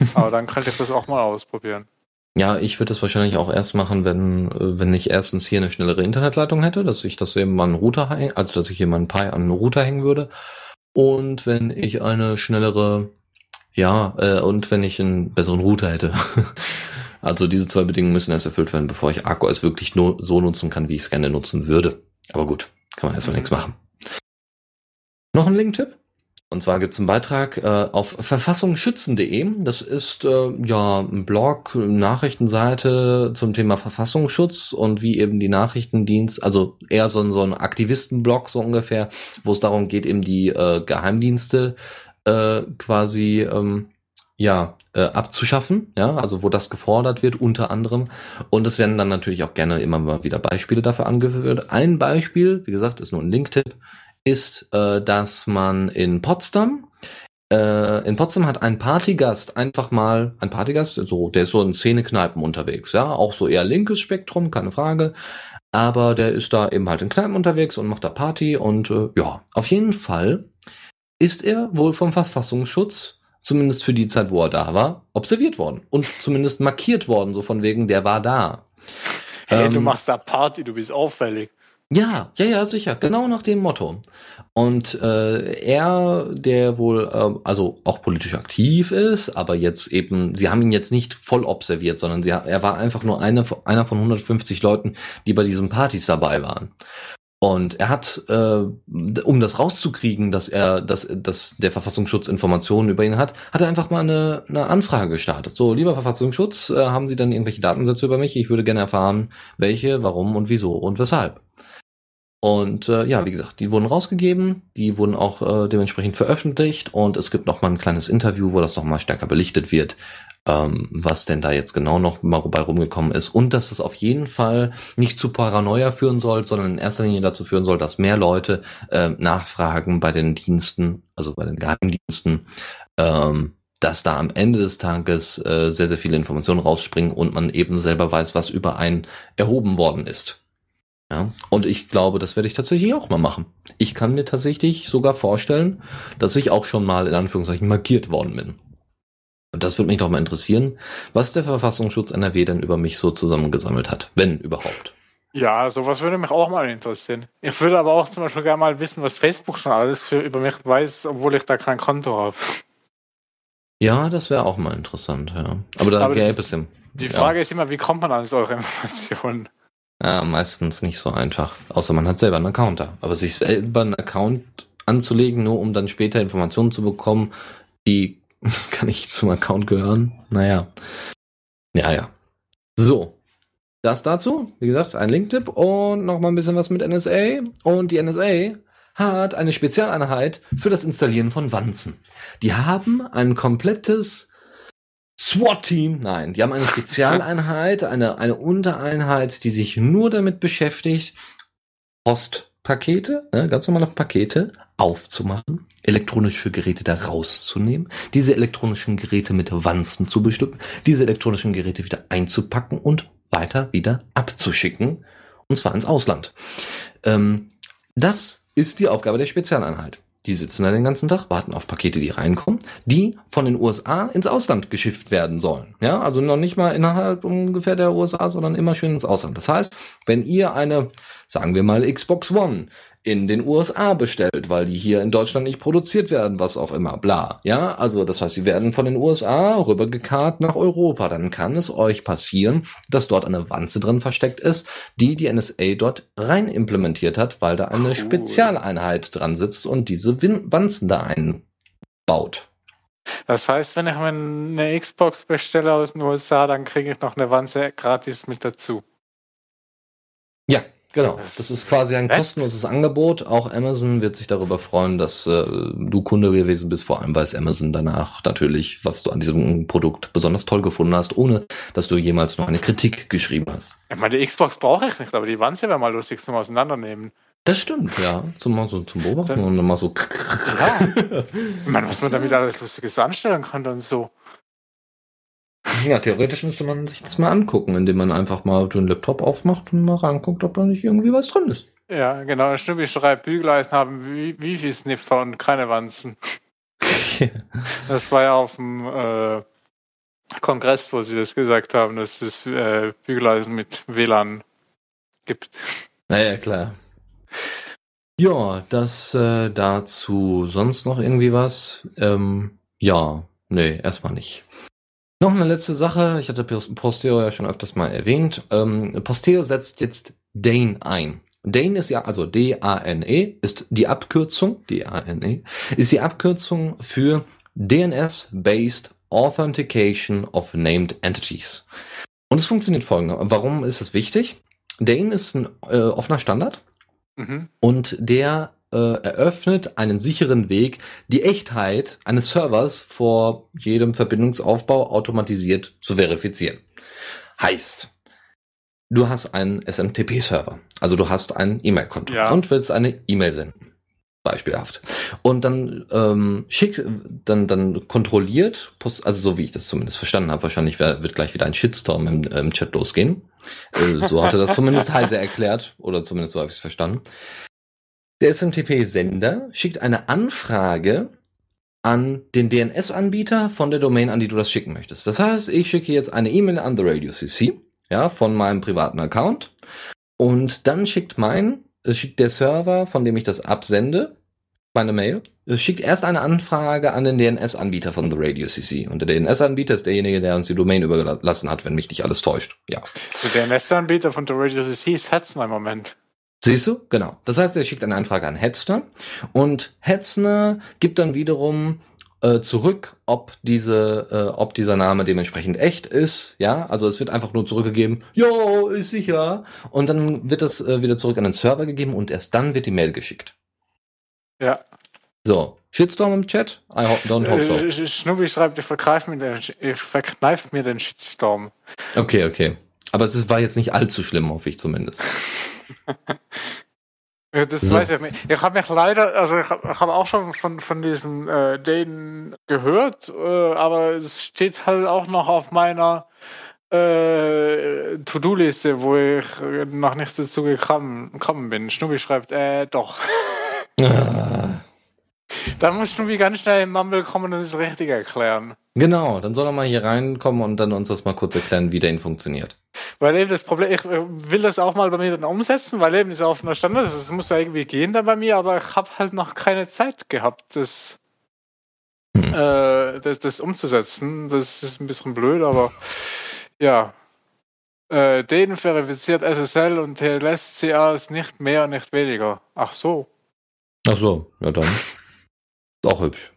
Aber dann könnte ich das auch mal ausprobieren. Ja, ich würde das wahrscheinlich auch erst machen, wenn, wenn ich erstens hier eine schnellere Internetleitung hätte, dass ich das eben mal einen Router hänge, also dass ich hier meinen Pi an einen Router hängen würde. Und wenn ich eine schnellere, ja, äh, und wenn ich einen besseren Router hätte. also diese zwei Bedingungen müssen erst erfüllt werden, bevor ich ArcOS wirklich nur so nutzen kann, wie ich es gerne nutzen würde. Aber gut, kann man erstmal nichts machen. Noch ein Link-Tipp? Und zwar gibt es einen Beitrag äh, auf verfassungsschützen.de. Das ist äh, ja ein Blog, Nachrichtenseite zum Thema Verfassungsschutz und wie eben die Nachrichtendienst, also eher so, ein so ein Aktivistenblog so ungefähr, wo es darum geht, eben die äh, Geheimdienste äh, quasi ähm, ja äh, abzuschaffen, ja, also wo das gefordert wird unter anderem und es werden dann natürlich auch gerne immer mal wieder Beispiele dafür angeführt. Ein Beispiel, wie gesagt, ist nur ein Link-Tipp, ist, äh, dass man in Potsdam äh, in Potsdam hat ein Partygast einfach mal, ein Partygast, so, der ist so in Szene-Kneipen unterwegs, ja, auch so eher linkes Spektrum, keine Frage, aber der ist da eben halt in Kneipen unterwegs und macht da Party und äh, ja, auf jeden Fall ist er wohl vom Verfassungsschutz, zumindest für die Zeit, wo er da war, observiert worden und zumindest markiert worden, so von wegen, der war da. Hey, ähm, du machst da Party, du bist auffällig. Ja, ja, ja, sicher, genau nach dem Motto. Und äh, er, der wohl äh, also auch politisch aktiv ist, aber jetzt eben, sie haben ihn jetzt nicht voll observiert, sondern sie, er war einfach nur einer, einer von 150 Leuten, die bei diesen Partys dabei waren. Und er hat, äh, um das rauszukriegen, dass er, dass, dass der Verfassungsschutz Informationen über ihn hat, hat er einfach mal eine, eine Anfrage gestartet. So, lieber Verfassungsschutz, äh, haben Sie dann irgendwelche Datensätze über mich? Ich würde gerne erfahren, welche, warum und wieso und weshalb. Und äh, ja, wie gesagt, die wurden rausgegeben, die wurden auch äh, dementsprechend veröffentlicht und es gibt noch mal ein kleines Interview, wo das noch mal stärker belichtet wird, ähm, was denn da jetzt genau noch mal bei rumgekommen ist und dass es auf jeden Fall nicht zu Paranoia führen soll, sondern in erster Linie dazu führen soll, dass mehr Leute äh, nachfragen bei den Diensten, also bei den Geheimdiensten, ähm, dass da am Ende des Tages äh, sehr, sehr viele Informationen rausspringen und man eben selber weiß, was über einen erhoben worden ist. Ja, und ich glaube, das werde ich tatsächlich auch mal machen. Ich kann mir tatsächlich sogar vorstellen, dass ich auch schon mal in Anführungszeichen markiert worden bin. Und das würde mich doch mal interessieren, was der Verfassungsschutz NRW denn über mich so zusammengesammelt hat, wenn überhaupt. Ja, sowas würde mich auch mal interessieren. Ich würde aber auch zum Beispiel gerne mal wissen, was Facebook schon alles für über mich weiß, obwohl ich da kein Konto habe. Ja, das wäre auch mal interessant, ja. Aber da gäbe es ja. Die Frage ist immer, wie kommt man an solche Informationen? Ja, meistens nicht so einfach. Außer man hat selber einen Account da. Aber sich selber einen Account anzulegen, nur um dann später Informationen zu bekommen, die kann ich zum Account gehören. Naja. Ja, ja. So. Das dazu. Wie gesagt, ein Linktipp und noch mal ein bisschen was mit NSA. Und die NSA hat eine Spezialeinheit für das Installieren von Wanzen. Die haben ein komplettes SWAT-Team, nein, die haben eine Spezialeinheit, eine, eine Untereinheit, die sich nur damit beschäftigt, Postpakete, ne, ganz normale Pakete, aufzumachen, elektronische Geräte da rauszunehmen, diese elektronischen Geräte mit Wanzen zu bestücken, diese elektronischen Geräte wieder einzupacken und weiter wieder abzuschicken, und zwar ins Ausland. Ähm, das ist die Aufgabe der Spezialeinheit. Die sitzen da den ganzen Tag, warten auf Pakete, die reinkommen, die von den USA ins Ausland geschifft werden sollen. Ja, also noch nicht mal innerhalb ungefähr der USA, sondern immer schön ins Ausland. Das heißt, wenn ihr eine, sagen wir mal, Xbox One in den USA bestellt, weil die hier in Deutschland nicht produziert werden, was auch immer, bla. Ja, also das heißt, sie werden von den USA rübergekarrt nach Europa. Dann kann es euch passieren, dass dort eine Wanze drin versteckt ist, die die NSA dort rein implementiert hat, weil da eine Cool. Spezialeinheit dran sitzt und diese Win Wanzen da einbaut. Das heißt, wenn ich mir eine Xbox bestelle aus den USA, dann kriege ich noch eine Wanze gratis mit dazu. Ja, genau. Das- ist quasi ein kostenloses Angebot. Auch Amazon wird sich darüber freuen, dass äh, du Kunde gewesen bist. Vor allem weiß Amazon danach natürlich, was du an diesem Produkt besonders toll gefunden hast, ohne dass du jemals nur eine Kritik geschrieben hast. Ich meine, die Xbox brauche ich nicht, aber die Wanze wäre mal lustig zum Auseinandernehmen. Das stimmt, ja. Zum, so, zum Beobachten Dann- und dann mal so. Ja. Ich meine, was man damit alles Lustiges anstellen kann und so. Ja, theoretisch müsste man sich das mal angucken, indem man einfach mal den Laptop aufmacht und mal reinguckt, ob da nicht irgendwie was drin ist. Ja, genau. Schnuppi schreibt, Bügeleisen haben Wi- Wifi-Sniffer und keine Wanzen. Das war ja auf dem äh, Kongress, wo sie das gesagt haben, dass es äh, Bügeleisen mit WLAN gibt. Naja, klar. Ja, das äh, dazu sonst noch irgendwie was? Ähm, ja, nee, erstmal nicht. Noch eine letzte Sache, ich hatte Post- Posteo ja schon öfters mal erwähnt. Ähm, Posteo setzt jetzt Dane ein. Dane ist ja, also D-A-N-E, ist die Abkürzung, D-A-N-E, ist die Abkürzung für DNS-Based Authentication of Named Entities. Und es funktioniert folgendermaßen. Warum ist es wichtig? Dane ist ein äh, offener Standard Mhm. und der äh, eröffnet einen sicheren Weg, die Echtheit eines Servers vor jedem Verbindungsaufbau automatisiert zu verifizieren. Heißt, du hast einen SMTP-Server, also du hast ein E-Mail-Konto Ja. und willst eine E-Mail senden. Beispielhaft. Und dann ähm, schick, dann, dann kontrolliert, Post- also so wie ich das zumindest verstanden habe, wahrscheinlich wird gleich wieder ein Shitstorm im, im Chat losgehen. Äh, so hatte das zumindest Heise erklärt, oder zumindest so habe ich es verstanden. Der SMTP-Sender schickt eine Anfrage an den DNS-Anbieter von der Domain, an die du das schicken möchtest. Das heißt, ich schicke jetzt eine E-Mail an The Radio CC, ja, von meinem privaten Account. Und dann schickt mein, äh, schickt der Server, von dem ich das absende, meine Mail, äh, schickt erst eine Anfrage an den DNS-Anbieter von The Radio CC. Und der DNS-Anbieter ist derjenige, der uns die Domain überlassen hat, wenn mich nicht alles täuscht. Ja. Der DNS-Anbieter von der Radio CC ist Hetzner im Moment. Siehst du? Genau. Das heißt, er schickt eine Anfrage an Hetzner und Hetzner gibt dann wiederum äh, zurück, ob diese, äh, ob dieser Name dementsprechend echt ist. Ja, also es wird einfach nur zurückgegeben. Ja, ist sicher. Und dann wird das äh, wieder zurück an den Server gegeben und erst dann wird die Mail geschickt. Ja. So, Shitstorm im Chat? I ho- don't hope so. Äh, Schnubbi schreibt, ich vergreif mir den, ich verkneif mir den Shitstorm. Okay, okay. Aber es war jetzt nicht allzu schlimm, hoffe ich zumindest. Ja, Das So. weiß ich nicht. Ich habe mich leider, also ich habe hab auch schon von, von diesem äh, Dänen gehört, äh, aber es steht halt auch noch auf meiner äh, To-Do-Liste, wo ich noch nicht dazu gekommen, gekommen bin. Schnubbi schreibt, äh, doch. Ah, Dann muss Schnubbi ganz schnell im Mumble kommen und es richtig erklären. genau, dann soll er mal hier reinkommen und dann uns das mal kurz erklären, wie der ihn funktioniert. Weil eben das Problem, ich äh, will das auch mal bei mir dann umsetzen, weil eben ist auf einer Standard, es muss ja irgendwie gehen dann bei mir, aber ich habe halt noch keine Zeit gehabt, das, Hm. äh, das, das umzusetzen. Das ist ein bisschen blöd, aber ja. Äh, den verifiziert SSL und TLS CA ist nicht mehr nicht weniger. Ach so. Ach so, ja dann. Ist auch hübsch.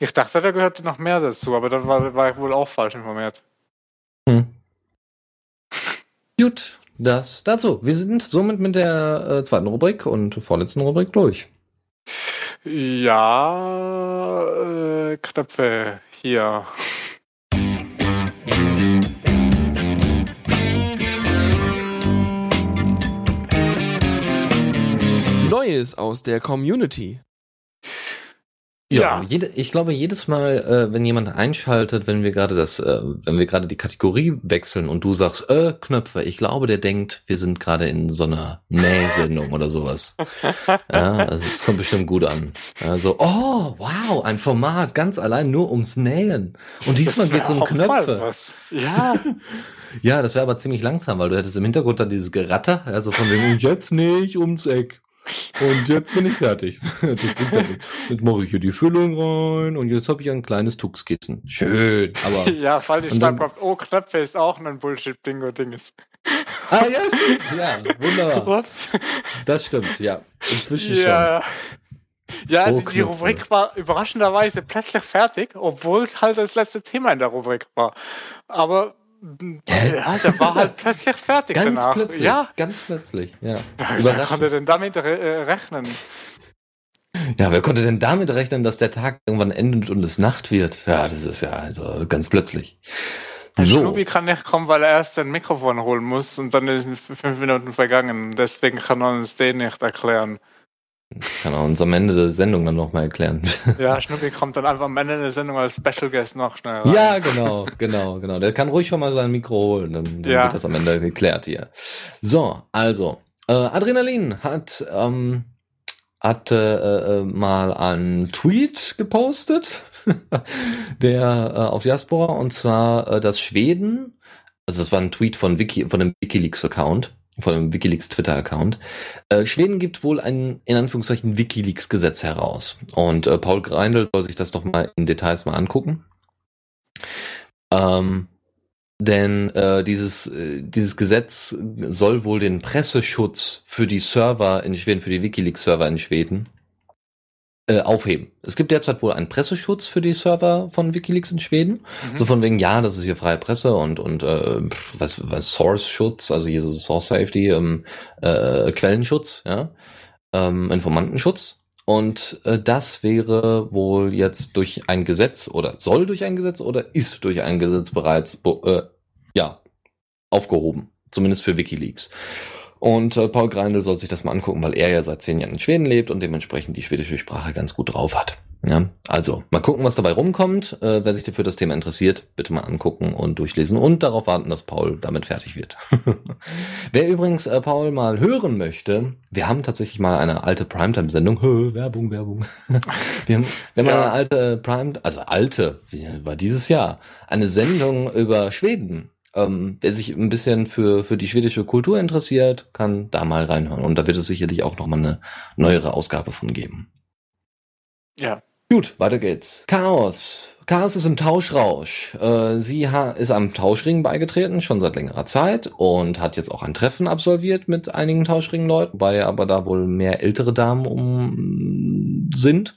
Ich dachte, da gehörte noch mehr dazu, aber dann war, war ich wohl auch falsch informiert. Hm. Gut, das dazu. Wir sind somit mit der äh, zweiten Rubrik und vorletzten Rubrik durch. Ja, äh, Knöpfe hier. Neues aus der Community. Ja, Ja. Jede, ich glaube, jedes Mal, äh, wenn jemand einschaltet, wenn wir gerade das, äh, wenn wir gerade die Kategorie wechseln und du sagst, äh, Knöpfe, ich glaube, der denkt, wir sind gerade in so einer Nähsendung oder sowas. Ja, also es kommt bestimmt gut an. Also, oh, wow, ein Format ganz allein nur ums Nähen. Und diesmal geht es um Knöpfe. Ja, Ja, das wäre aber ziemlich langsam, weil du hättest im Hintergrund dann dieses Geratter, also von wegen, und jetzt nähe ich ums Eck. Und jetzt bin ich fertig. Das bringt nichts. Jetzt mache ich hier die Füllung rein und jetzt habe ich ein kleines Tuxkissen. Schön, aber. ja, vor allem dann- Schreibkraft, oh, Knöpfe ist auch ein Bullshit-Bingo-Dinges. Ah ja, stimmt. Ja, wunderbar. Ups. Das stimmt, ja. Inzwischen Ja. Ja, Oh, die. Rubrik war überraschenderweise plötzlich fertig, obwohl es halt das letzte Thema in der Rubrik war. Aber? Ja, der war halt plötzlich fertig. Ganz danach. plötzlich. Ja, Ganz plötzlich, ja. wer konnte denn damit re äh, rechnen? Ja, wer konnte denn damit rechnen, dass der Tag irgendwann endet und es Nacht wird? Ja, das ist ja also ganz plötzlich. So. Schnubi kann nicht kommen, weil er erst sein Mikrofon holen muss und dann sind fünf Minuten vergangen. Deswegen kann er uns den nicht erklären. Kann er uns am Ende der Sendung dann nochmal erklären. Ja, Schnubi kommt dann einfach am Ende der Sendung als Special Guest noch schnell rein. Ja, genau, genau, genau. Der kann ruhig schon mal sein Mikro holen, dann, dann Ja. wird das am Ende geklärt hier. So, also, äh, Adrenalin hat, ähm, hat äh, äh, mal einen Tweet gepostet, der äh, auf Diaspora, und zwar, äh, dass Schweden, also das war ein Tweet von Wiki, von dem WikiLeaks-Account, von dem WikiLeaks Twitter-Account. Äh, Schweden gibt wohl ein, in Anführungszeichen, WikiLeaks-Gesetz heraus. Und äh, Paul Greindl soll sich das doch mal in Details mal angucken. Ähm, denn äh, dieses, äh, dieses Gesetz soll wohl den Presseschutz für die Server in Schweden, für die WikiLeaks-Server in Schweden, äh, aufheben. Es gibt derzeit wohl einen Presseschutz für die Server von WikiLeaks in Schweden. Mhm. So von wegen, ja, das ist hier freie Presse und, und äh, was, was Source-Schutz, also hier so Source Safety, ähm, äh, Quellenschutz, ja, ähm, Informantenschutz. Und äh, das wäre wohl jetzt durch ein Gesetz oder soll durch ein Gesetz oder ist durch ein Gesetz bereits äh, ja aufgehoben, zumindest für WikiLeaks. Und äh, Paul Greindl soll sich das mal angucken, weil er ja seit zehn Jahren in Schweden lebt und dementsprechend die schwedische Sprache ganz gut drauf hat. Ja, also mal gucken, was dabei rumkommt. Äh, wer sich für das Thema interessiert, bitte mal angucken und durchlesen und darauf warten, dass Paul damit fertig wird. wer übrigens äh, Paul mal hören möchte, wir haben tatsächlich mal eine alte Primetime-Sendung. Werbung, Werbung. wir haben, wir haben Ja. eine alte Prime, also alte, wie war dieses Jahr, eine Sendung über Schweden. Ähm, wer sich ein bisschen für, für die schwedische Kultur interessiert, kann da mal reinhören. Und da wird es sicherlich auch noch mal eine neuere Ausgabe von geben. Ja. Gut, weiter geht's. Chaos. Chaos ist im Tauschrausch. Äh, sie ha ist am Tauschring beigetreten, schon seit längerer Zeit und hat jetzt auch ein Treffen absolviert mit einigen Tauschring-Leuten, wobei aber da wohl mehr ältere Damen um sind.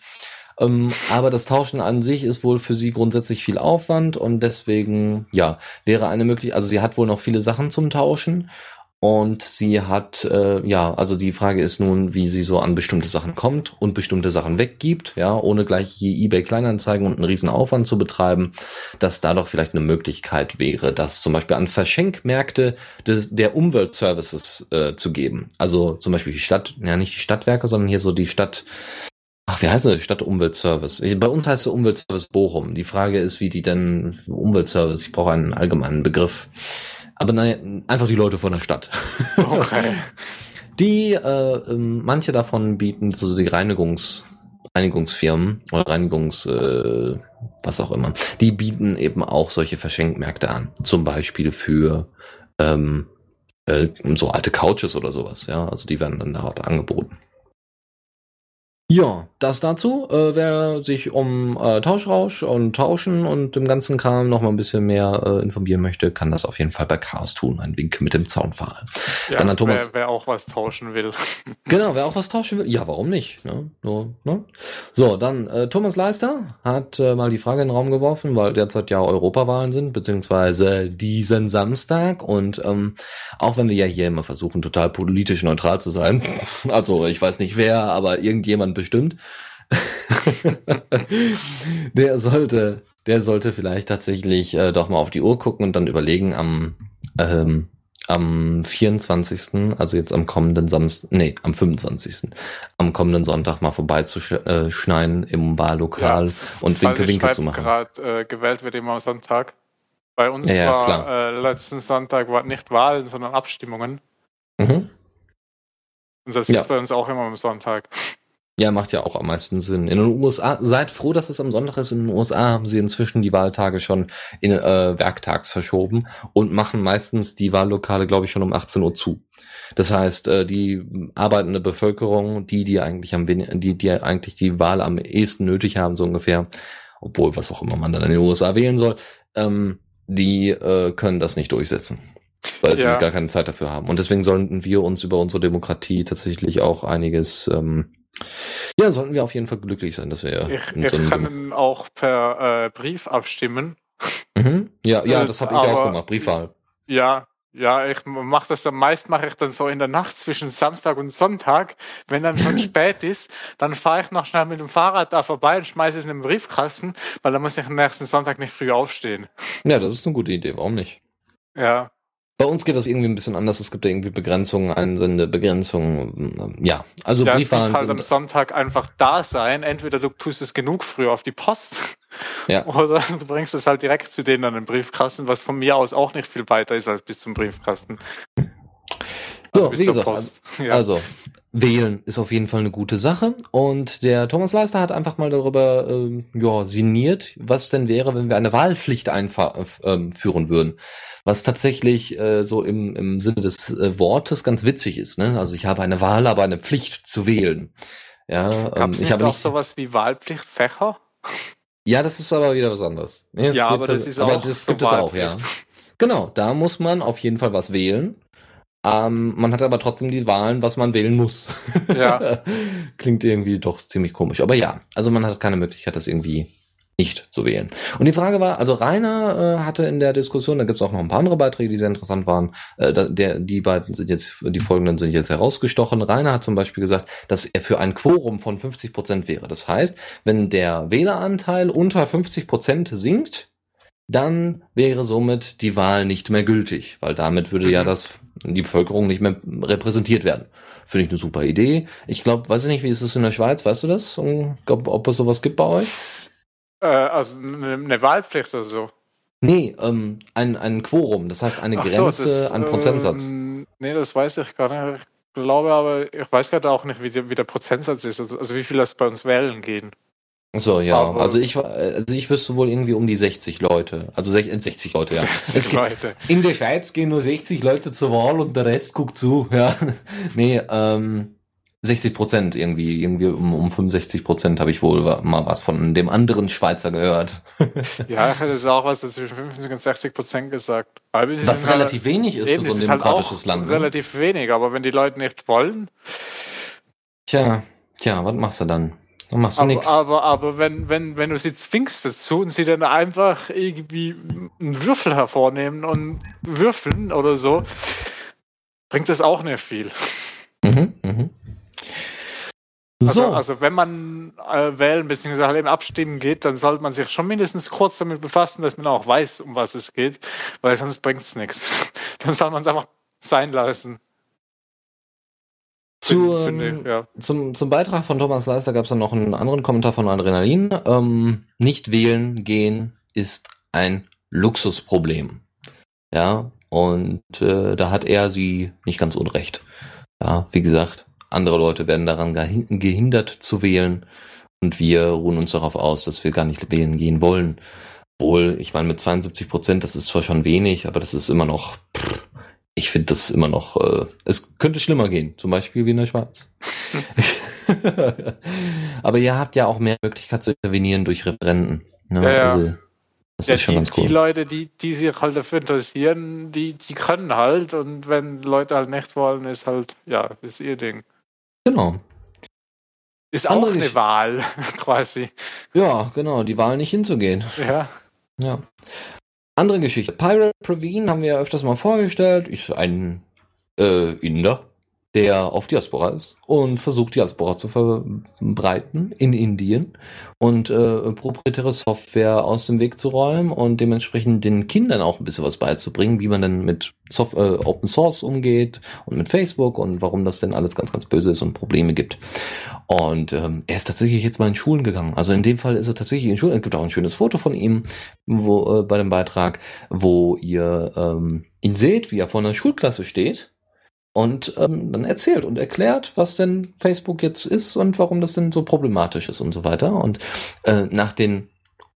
Ähm, aber das Tauschen an sich ist wohl für sie grundsätzlich viel Aufwand und deswegen, ja, wäre eine mögliche, also sie hat wohl noch viele Sachen zum Tauschen Und sie hat, äh, ja, also die Frage ist nun, wie sie so an bestimmte Sachen kommt und bestimmte Sachen weggibt, ja, ohne gleich hier eBay Kleinanzeigen und einen riesen Aufwand zu betreiben, dass da doch vielleicht eine Möglichkeit wäre, das zum Beispiel an Verschenkmärkte des, der Umweltservices äh, zu geben. Also zum Beispiel die Stadt, ja nicht die Stadtwerke, sondern hier so die Stadt, Ach, wie heißt das? Stadtumweltservice. Bei uns heißt es Umweltservice Bochum. Die Frage ist, wie die denn Umweltservice, ich brauche einen allgemeinen Begriff. Aber naja, einfach die Leute von der Stadt. Okay. Die, äh, ähm, manche davon bieten so die Reinigungs, Reinigungsfirmen oder Reinigungs, äh, was auch immer. Die bieten eben auch solche Verschenkmärkte an. Zum Beispiel für ähm, äh, so alte Couches oder sowas. Ja, also die werden dann dort angeboten. Ja, das dazu. Äh, wer sich um äh, Tauschrausch und Tauschen und dem ganzen Kram noch mal ein bisschen mehr äh, informieren möchte, kann das auf jeden Fall bei Chaos tun. Ein Wink mit dem Zaunpfahl. Ja, Dann hat Thomas- wer, wer auch was tauschen will. Genau, wer auch was tauschen will, ja, warum nicht? Ne? So, ne? so, dann äh, Thomas Leister hat äh, mal die Frage in den Raum geworfen, weil derzeit ja Europawahlen sind, beziehungsweise diesen Samstag. Und ähm, auch wenn wir ja hier immer versuchen, total politisch neutral zu sein, also ich weiß nicht wer, aber irgendjemand bestimmt, der sollte, der sollte vielleicht tatsächlich äh, doch mal auf die Uhr gucken und dann überlegen am ähm, am 24., also jetzt am kommenden Samstag, nee, am 25., am kommenden Sonntag mal vorbeizuschneiden im Wahllokal und Winke Winke zu machen. gerade äh, gewählt wird immer am Sonntag. Bei uns Ja, ja, war äh, letzten Sonntag war nicht Wahlen, sondern Abstimmungen. Mhm. Und das Ja. ist bei uns auch immer am Sonntag. Ja, macht ja auch am meisten Sinn. In den USA, seid froh, dass es am Sonntag ist. In den USA haben sie inzwischen die Wahltage schon in äh, Werktags verschoben und machen meistens die Wahllokale, glaube ich, schon um 18 Uhr zu. Das heißt, äh, die arbeitende Bevölkerung, die, die eigentlich am die, die eigentlich die Wahl am ehesten nötig haben, so ungefähr, obwohl was auch immer man dann in den USA wählen soll, ähm, die äh, können das nicht durchsetzen. Weil sie Ja. gar keine Zeit dafür haben. Und deswegen sollten wir uns über unsere Demokratie tatsächlich auch einiges ähm, ja, sollten wir auf jeden Fall glücklich sein, dass wir in ich so kann auch per äh, Brief abstimmen. Mhm. Ja, ja, Äh, das habe ich auch aber- gemacht, Briefwahl. Ja, ja, ich mache das dann meist mache ich dann so in der Nacht zwischen Samstag und Sonntag, wenn dann schon spät ist, dann fahre ich noch schnell mit dem Fahrrad da vorbei und schmeiße es in den Briefkasten, weil dann muss ich am nächsten Sonntag nicht früh aufstehen. Ja, das ist eine gute Idee, warum nicht? Ja, Bei uns geht das irgendwie ein bisschen anders. Es gibt da irgendwie Begrenzungen, Einsendebegrenzungen. Ja, also ja Briefwahlen halt am Sonntag einfach da sein. Entweder du tust es genug früh auf die Post Ja. oder du bringst es halt direkt zu denen an den Briefkasten, was von mir aus auch nicht viel weiter ist als bis zum Briefkasten. So, bis wie zur gesagt, Post. Ja. Also, wählen ist auf jeden Fall eine gute Sache. Und der Thomas Leister hat einfach mal darüber ähm, ja, sinniert, was denn wäre, wenn wir eine Wahlpflicht einführen ähm, würden. Was tatsächlich äh, so im, im Sinne des äh, Wortes ganz witzig ist. Ne? Also ich habe eine Wahl, aber eine Pflicht zu wählen. Ja, ähm, Gab es ich nicht habe auch nicht. sowas wie Wahlpflichtfächer? Ja, das ist aber wieder was anderes. Nee, Ja, aber das ist aber auch das so gibt es auch, ja. Genau, da muss man auf jeden Fall was wählen. Ähm, man hat aber trotzdem die Wahlen, was man wählen muss. Ja. Klingt irgendwie doch ziemlich komisch. Aber ja, also man hat keine Möglichkeit, das irgendwie nicht zu wählen. Und die Frage war, also Rainer äh, hatte in der Diskussion, da gibt's auch noch ein paar andere Beiträge, die sehr interessant waren. Äh, der, die beiden sind jetzt, die folgenden sind jetzt herausgestochen. Rainer hat zum Beispiel gesagt, dass er für ein Quorum von 50 Prozent wäre. Das heißt, wenn der Wähleranteil unter 50 Prozent sinkt, dann wäre somit die Wahl nicht mehr gültig, weil damit würde ja Mhm. das die Bevölkerung nicht mehr repräsentiert werden. Finde ich eine super Idee. Ich glaube, weiß ich nicht, wie ist es in der Schweiz? Weißt du das? Um, Ob, ob es sowas gibt bei euch? Äh, also eine, eine Wahlpflicht oder so. Nee, ähm, ein, ein Quorum, das heißt eine Ach so, Grenze das, an Prozentsatz. Ähm, nee, das weiß ich gar nicht. Ich glaube aber, ich weiß gerade auch nicht, wie der, wie der Prozentsatz ist. Also wie viel das bei uns wählen gehen. So, ja. aber- Also ich war, also ich wüsste wohl irgendwie um die 60 Leute. Also sech- 60 Leute, ja. 60 Es gibt, Leute. in der Schweiz gehen nur 60 Leute zur Wahl und der Rest guckt zu, ja. Nee, ähm, 60 Prozent irgendwie, irgendwie um, um 65 Prozent habe ich wohl mal was von dem anderen Schweizer gehört. Ja, ich hätte jetzt auch was zwischen 50 und 60 Prozent gesagt. Was sind halt- relativ wenig ist für so ein ist halt demokratisches auch Land. Ne? relativ wenig, aber wenn die Leute nicht wollen, Tja, tja, was machst du dann? Dann machst du aber, nix. aber, aber wenn, wenn, wenn du sie zwingst dazu und sie dann einfach irgendwie einen Würfel hervornehmen und würfeln oder so, bringt das auch nicht viel. Mhm, mhm. Also, So, also wenn man äh, wählen bzw. halt eben abstimmen geht, dann sollte man sich schon mindestens kurz damit befassen, dass man auch weiß, um was es geht, weil sonst bringt es nichts. Dann soll man es einfach sein lassen. Zu, finde- ja. zum, zum Beitrag von Thomas Leister gab es dann noch einen anderen Kommentar von Adrenalin. Ähm, nicht wählen gehen ist ein Luxusproblem. Ja, und äh, da hat er sie nicht ganz unrecht. Ja, wie gesagt, andere Leute werden daran gehin- gehindert zu wählen und wir ruhen uns darauf aus, dass wir gar nicht wählen gehen wollen. Obwohl, ich meine, mit 72 Prozent, das ist zwar schon wenig, aber das ist immer noch, pff, ich finde das immer noch, äh, es könnte schlimmer gehen, zum Beispiel wie in der Schweiz. aber ihr habt ja auch mehr Möglichkeit zu intervenieren durch Referenten. Ne? Ja, ja. Also, das Ja, ist schon die, ganz cool. die Leute, die, die sich halt dafür interessieren, die, die können halt und wenn Leute halt nicht wollen, ist halt, ja, ist ihr Ding. genau. Ist auch Andere eine Gesch- Wahl, quasi. Ja, genau, die Wahl nicht hinzugehen. Ja. Ja. Andere Geschichte. Pirate Praveen haben wir ja öfters mal vorgestellt. Ist ein äh, Inder, der auf Diaspora ist und versucht, Diaspora zu verbreiten in Indien und äh, proprietäre Software aus dem Weg zu räumen und dementsprechend den Kindern auch ein bisschen was beizubringen, wie man denn mit Soft äh, Open Source umgeht und mit Facebook und warum das denn alles ganz, ganz böse ist und Probleme gibt. Und ähm, er ist tatsächlich jetzt mal in Schulen gegangen. Also in dem Fall ist er tatsächlich in Schulen. Es gibt auch ein schönes Foto von ihm wo, äh, bei dem Beitrag, wo ihr ähm, ihn seht, wie er vor einer Schulklasse steht und ähm, dann erzählt und erklärt, was denn Facebook jetzt ist und warum das denn so problematisch ist und so weiter. Und äh, nach den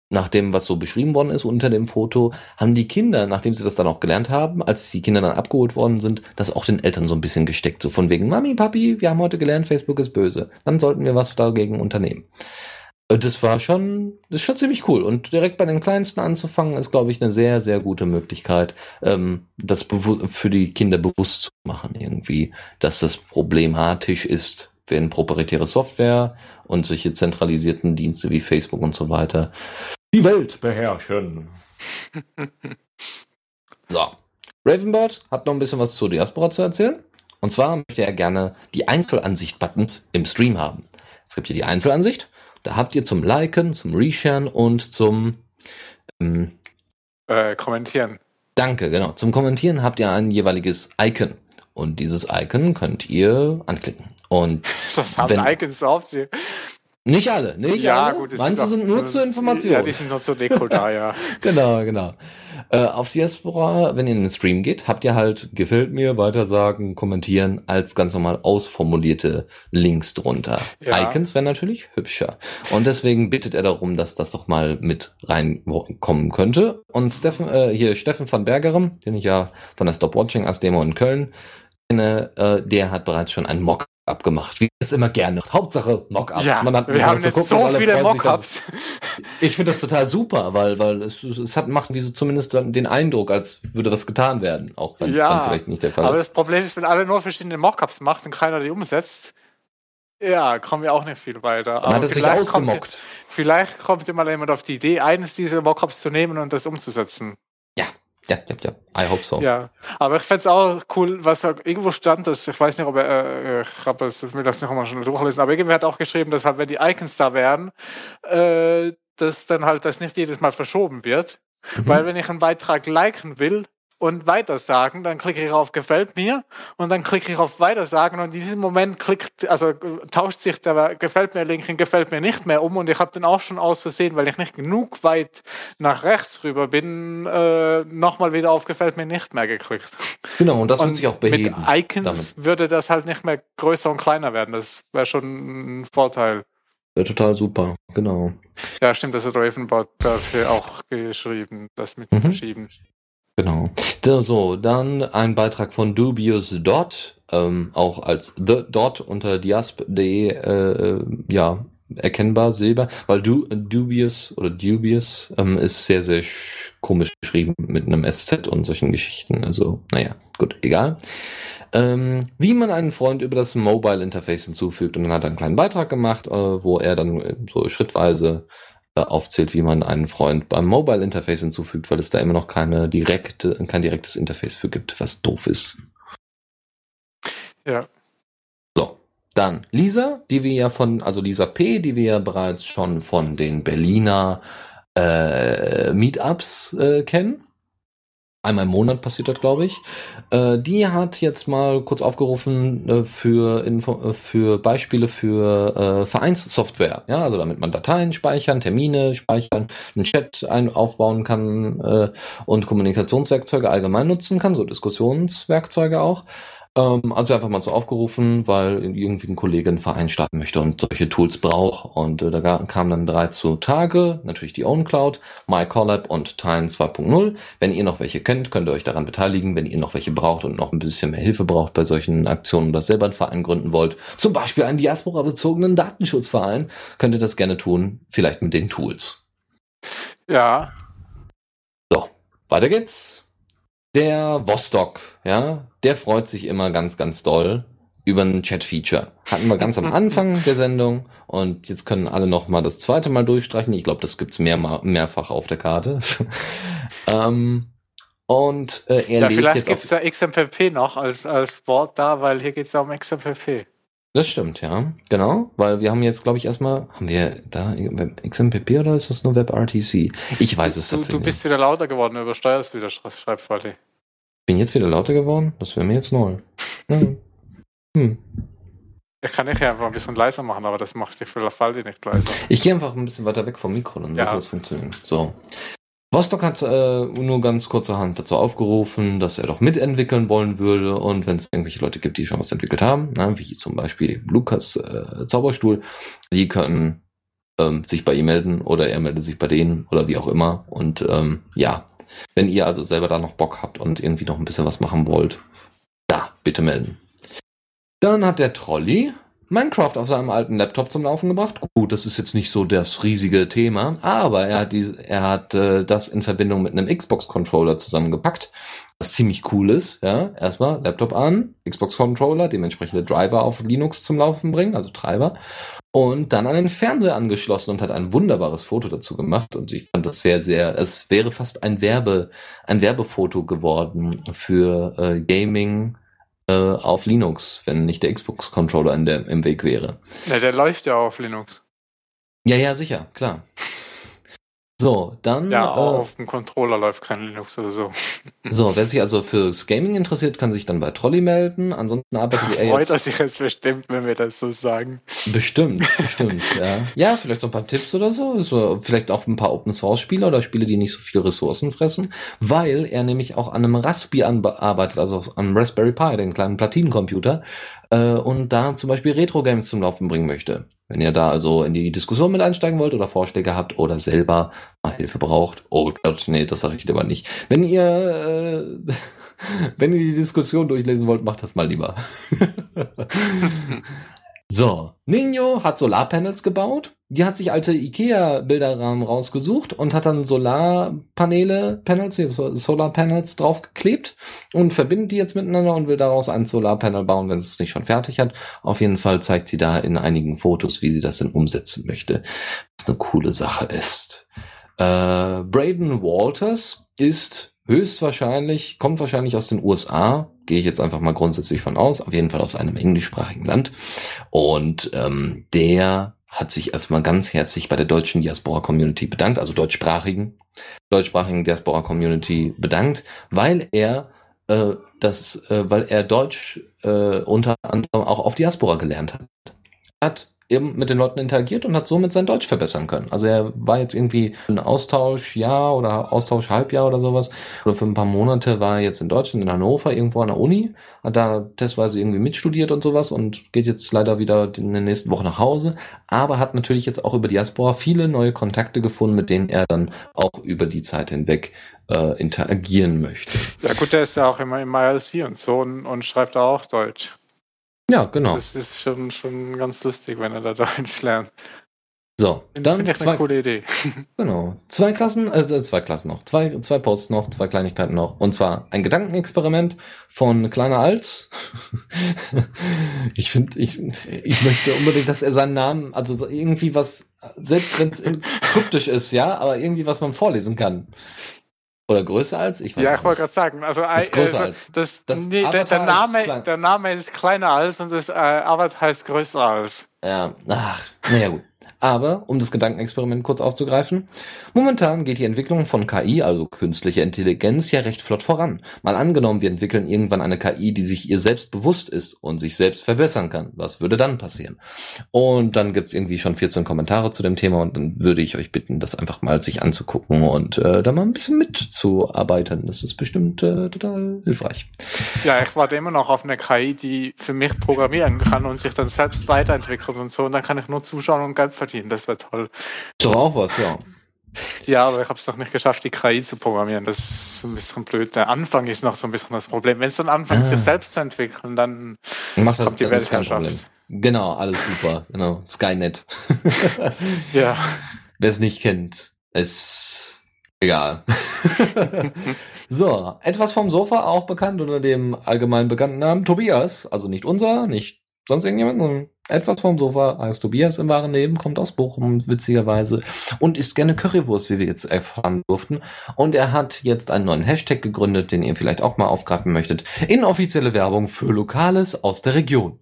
nach dem, was so beschrieben worden ist unter dem Foto, haben die Kinder, nachdem sie das dann auch gelernt haben, als die Kinder dann abgeholt worden sind, das auch den Eltern so ein bisschen gesteckt. So von wegen, Mami, Papi, wir haben heute gelernt, Facebook ist böse. Dann sollten wir was dagegen unternehmen. Äh, Das war schon, das ist schon ziemlich cool. Und direkt bei den Kleinsten anzufangen, ist, glaube ich, eine sehr, sehr gute Möglichkeit, ähm, das für die Kinder bewusst zu machen, irgendwie, dass das problematisch ist, wenn proprietäre Software und solche zentralisierten Dienste wie Facebook und so weiter die Welt beherrschen. so. Ravenbird hat noch ein bisschen was zur Diaspora zu erzählen. Und zwar möchte er gerne die Einzelansicht-Buttons im Stream haben. Es gibt hier die Einzelansicht. Da habt ihr zum Liken, zum Resharen und zum ähm, Äh, kommentieren. Danke, genau. Zum Kommentieren habt ihr ein jeweiliges Icon. Und dieses Icon könnt ihr anklicken. Und Das haben Wenn- Icons auf sie. Nicht alle, nicht Ja, alle. gut. Manche auch- sind nur zur Information. Ja, die sind nur zur Deko da, ja. Genau, genau. Äh, auf Diaspora, wenn ihr in den Stream geht, habt ihr halt gefällt mir, weitersagen, kommentieren als ganz normal ausformulierte Links drunter. Ja. Icons wären natürlich hübscher. Und deswegen bittet er darum, dass das doch mal mit reinkommen könnte. Und Steffen, äh, hier Steffen van Bergerem, den ich ja von der Stopwatching als Demo in Köln kenne, äh, der hat bereits schon einen Mock abgemacht. Wie es immer gerne. Hauptsache Mockups. ja, Man hat wir haben jetzt gucken so viele Mockups. ich finde das total super, weil, weil es, es hat, macht wie so zumindest den Eindruck, als würde was getan werden, auch wenn es Ja, dann vielleicht nicht der Fall Aber das ist. Problem ist, wenn alle nur verschiedene Mockups macht und keiner die umsetzt, ja, kommen wir auch nicht viel weiter. Dann Aber hat es sich vielleicht kommt, ausgemockt. vielleicht kommt immer jemand auf die Idee, eines dieser Mockups zu nehmen und das umzusetzen. Ja, ja, ja. I hope so. Ja, aber ich fände es auch cool, was irgendwo stand, dass ich weiß nicht, ob er, äh, ich habe das, mir das nicht mal schon durchlesen, aber irgendwer hat auch geschrieben, dass halt, wenn die Icons da wären, äh, dass dann halt das nicht jedes Mal verschoben wird. Mhm. Weil wenn ich einen Beitrag liken will und weitersagen, dann klicke ich auf Gefällt mir und dann klicke ich auf Weitersagen und in diesem Moment klickt, also äh, tauscht sich der Gefällt mir Link in Gefällt mir nicht mehr um und ich habe dann auch schon aus Versehen, weil ich nicht genug weit nach rechts rüber bin, äh, nochmal wieder auf Gefällt mir nicht mehr geklickt. Genau, und das und wird sich auch beheben. Mit Icons würde das halt nicht mehr größer und kleiner werden. Das wäre schon ein Vorteil. Wäre total super, genau. Ja, stimmt, das hat Ravenbot dafür auch geschrieben, das mit dem Mhm. Verschieben. Genau. So, dann ein Beitrag von Dubious Dot, ähm, auch als The Dot unter diasp.de, äh, ja, erkennbar, Silber, weil du, Dubious oder Dubious ähm, ist sehr, sehr sch- komisch geschrieben mit einem SZ und solchen Geschichten. Also, naja, gut, egal. Ähm, wie man einen Freund über das Mobile Interface hinzufügt und dann hat er einen kleinen Beitrag gemacht, äh, wo er dann äh, so schrittweise äh, aufzählt, wie man einen Freund beim Mobile Interface hinzufügt, weil es da immer noch keine direkte, kein direktes Interface für gibt, was doof ist. Ja. So, dann Lisa, die wir ja von, also Lisa P., die wir ja bereits schon von den Berliner äh, Meetups äh, kennen. Einmal im Monat passiert das, glaube ich. Äh, die hat jetzt mal kurz aufgerufen äh, für, Info äh, für Beispiele für äh, Vereinssoftware. Ja, also damit man Dateien speichern, Termine speichern, einen Chat ein aufbauen kann äh, und Kommunikationswerkzeuge allgemein nutzen kann, so Diskussionswerkzeuge auch. Ähm, also einfach mal so aufgerufen, weil irgendwie ein Kollege einen Verein starten möchte und solche Tools braucht. Und äh, da kamen dann drei zu Tage, natürlich die OwnCloud, MyCollab und Time 2.0. Wenn ihr noch welche kennt, könnt ihr euch daran beteiligen. Wenn ihr noch welche braucht und noch ein bisschen mehr Hilfe braucht bei solchen Aktionen oder selber einen Verein gründen wollt, zum Beispiel einen Diaspora-bezogenen Datenschutzverein, könnt ihr das gerne tun, vielleicht mit den Tools. Ja. So, weiter geht's. Der Vostok, ja, der freut sich immer ganz, ganz doll über ein Chat-Feature. Hatten wir ganz am Anfang der Sendung und jetzt können alle noch mal das zweite Mal durchstreichen. Ich glaube, das gibt's mehr, mehrfach auf der Karte. ähm, und äh, er ja, vielleicht jetzt gibt es auf, ja XMPP noch als, als Wort da, weil hier geht es ja um XMPP. Das stimmt, ja, genau, weil wir haben jetzt, glaube ich, erstmal, haben wir da XMPP oder ist das nur WebRTC? Ich weiß es Du, tatsächlich. du bist wieder lauter geworden, übersteuerst wieder Schreib- Schreibqualität. Bin jetzt wieder lauter geworden? Das wäre mir jetzt neu. Hm. Hm. Ich kann ich ja einfach ein bisschen leiser machen, aber das macht dich für Faldi nicht leiser. Ich gehe einfach ein bisschen weiter weg vom Mikro, dann Ja. sollte das funktionieren. So. Vostok hat äh, nur ganz kurzerhand dazu aufgerufen, dass er doch mitentwickeln wollen würde und wenn es irgendwelche Leute gibt, die schon was entwickelt haben, na, wie zum Beispiel Lukas äh, Zauberstuhl, die können ähm, sich bei ihm melden oder er meldet sich bei denen oder wie auch immer. Und ähm, ja, wenn ihr also selber da noch Bock habt und irgendwie noch ein bisschen was machen wollt, da bitte melden. Dann hat der Trolley Minecraft auf seinem alten Laptop zum Laufen gebracht. Gut, das ist jetzt nicht so das riesige Thema, aber er hat, die, er hat äh, das in Verbindung mit einem Xbox-Controller zusammengepackt, was ziemlich cool ist. Ja, erstmal Laptop an, Xbox-Controller, dementsprechende Driver auf Linux zum Laufen bringen, also Treiber, und dann an den Fernseher angeschlossen und hat ein wunderbares Foto dazu gemacht. Und ich fand das sehr, sehr. Es wäre fast ein Werbe, ein Werbefoto geworden für äh, Gaming äh, auf Linux, wenn nicht der Xbox-Controller in der, im Weg wäre. Ja, der läuft ja auf Linux. Ja, ja, sicher, klar. So, dann. Ja, äh, auf dem Controller läuft kein Linux oder so. so, wer sich also fürs Gaming interessiert, kann sich dann bei Trolley melden. Ansonsten arbeitet er Freut jetzt. er sich jetzt bestimmt, wenn wir das so sagen. Bestimmt, bestimmt, ja. Ja, vielleicht so ein paar Tipps oder so. so. Vielleicht auch ein paar Open Source Spiele oder Spiele, die nicht so viel Ressourcen fressen, weil er nämlich auch an einem Raspi arbeitet, also auf- am Raspberry Pi, den kleinen Platinencomputer, äh, und da zum Beispiel Retro Games zum Laufen bringen möchte. Wenn ihr da also in die Diskussion mit einsteigen wollt oder Vorschläge habt oder selber mal Hilfe braucht, oh Gott, nee, das sage ich lieber nicht. Wenn ihr, äh, wenn ihr die Diskussion durchlesen wollt, macht das mal lieber. So, Nino hat Solarpanels gebaut. Die hat sich alte IKEA-Bilderrahmen rausgesucht und hat dann Solarpaneele, Panels, Solarpanels draufgeklebt und verbindet die jetzt miteinander und will daraus ein Solarpanel bauen, wenn sie es nicht schon fertig hat. Auf jeden Fall zeigt sie da in einigen Fotos, wie sie das denn umsetzen möchte. Was eine coole Sache ist. Äh, Braden Walters ist höchstwahrscheinlich, kommt wahrscheinlich aus den USA, gehe ich jetzt einfach mal grundsätzlich von aus, auf jeden Fall aus einem englischsprachigen Land. Und ähm, der hat sich erstmal ganz herzlich bei der deutschen Diaspora Community bedankt, also deutschsprachigen, deutschsprachigen Diaspora Community bedankt, weil er äh, das, äh, weil er Deutsch äh, unter anderem auch auf Diaspora gelernt hat. Hat eben mit den Leuten interagiert und hat somit sein Deutsch verbessern können. Also er war jetzt irgendwie ein Austauschjahr oder Austausch Halbjahr oder sowas oder für ein paar Monate war er jetzt in Deutschland in Hannover irgendwo an der Uni, hat da testweise irgendwie mitstudiert und sowas und geht jetzt leider wieder in der nächsten Woche nach Hause, aber hat natürlich jetzt auch über Diaspora viele neue Kontakte gefunden, mit denen er dann auch über die Zeit hinweg äh, interagieren möchte. Ja gut, der ist ja auch immer im IRC und so und, und schreibt auch Deutsch. Ja, genau. Das ist schon, schon ganz lustig, wenn er da Deutsch lernt. So, Finde dann find ich zwei, eine coole Idee. Genau. Zwei Klassen, also zwei Klassen noch. Zwei, zwei Posts noch, zwei Kleinigkeiten noch. Und zwar ein Gedankenexperiment von Kleiner Als. ich finde, ich, ich möchte unbedingt, dass er seinen Namen, also so irgendwie was, selbst wenn es kryptisch ist, ja, aber irgendwie was man vorlesen kann. Oder größer als? Ich weiß ja, ich wollte gerade sagen, also ist größer also, als. Das, das nee, der, der, Name, der Name ist kleiner als und das äh, Avatar heißt größer als. Ja, ach, naja gut. Aber, um das Gedankenexperiment kurz aufzugreifen, momentan geht die Entwicklung von KI, also künstliche Intelligenz, ja recht flott voran. Mal angenommen, wir entwickeln irgendwann eine KI, die sich ihr selbst bewusst ist und sich selbst verbessern kann. Was würde dann passieren? Und dann gibt's irgendwie schon 14 Kommentare zu dem Thema und dann würde ich euch bitten, das einfach mal sich anzugucken und äh, da mal ein bisschen mitzuarbeiten. Das ist bestimmt äh, total hilfreich. Ja, ich warte immer noch auf eine KI, die für mich programmieren kann und sich dann selbst weiterentwickelt und so. Und dann kann ich nur zuschauen und Geld verdienen verdienen, das wäre toll. Ist doch auch was, ja. Ja, aber ich habe es noch nicht geschafft, die KI zu programmieren. Das ist ein bisschen blöd. Der Anfang ist noch so ein bisschen das Problem. Wenn es dann anfängt, ah. sich selbst zu entwickeln, dann Macht das, kommt die Weltherrschaft. Genau, alles super. Genau, Skynet. ja. Wer es nicht kennt, ist egal. so, etwas vom Sofa, auch bekannt unter dem allgemein bekannten Namen Tobias. Also nicht unser, nicht sonst irgendjemand, sondern etwas vom Sofa heißt Tobias im wahren Leben, kommt aus Bochum, witzigerweise, und isst gerne Currywurst, wie wir jetzt erfahren durften. Und er hat jetzt einen neuen Hashtag gegründet, den ihr vielleicht auch mal aufgreifen möchtet. Inoffizielle Werbung für Lokales aus der Region.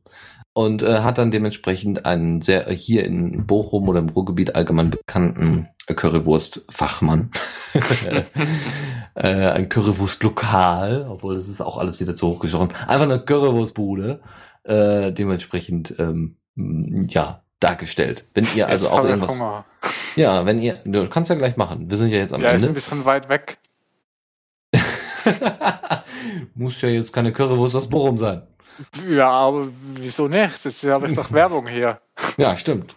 Und äh, hat dann dementsprechend einen sehr hier in Bochum oder im Ruhrgebiet allgemein bekannten Currywurst-Fachmann. äh, ein Currywurst-Lokal, obwohl das ist auch alles wieder zu hochgeschossen. Einfach eine Currywurstbude äh, dementsprechend ähm, ja dargestellt. Wenn ihr also jetzt auch irgendwas, Hunger. ja, wenn ihr, du kannst ja gleich machen. Wir sind ja jetzt am ja, Ende. Ja, ist ein bisschen weit weg. Muss ja jetzt keine Currywurst aus Bochum sein. Ja, aber wieso nicht? Jetzt habe ich doch Werbung hier. Ja, stimmt.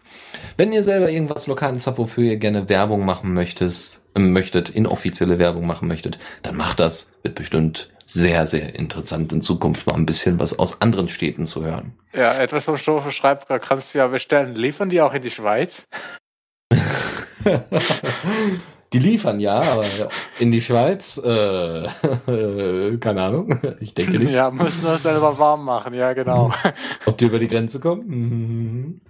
Wenn ihr selber irgendwas Lokales habt, wofür ihr gerne Werbung machen möchtet, äh, möchtet, inoffizielle Werbung machen möchtet, dann macht das. Wird bestimmt sehr, sehr interessant in Zukunft mal ein bisschen was aus anderen Städten zu hören. Ja, etwas vom Stoff schreibt, kannst du ja bestellen. Liefern die auch in die Schweiz? die liefern ja, aber in die Schweiz, äh, keine Ahnung. Ich denke nicht. Ja, müssen wir selber warm machen, ja, genau. Ob die über die Grenze kommen? Mhm.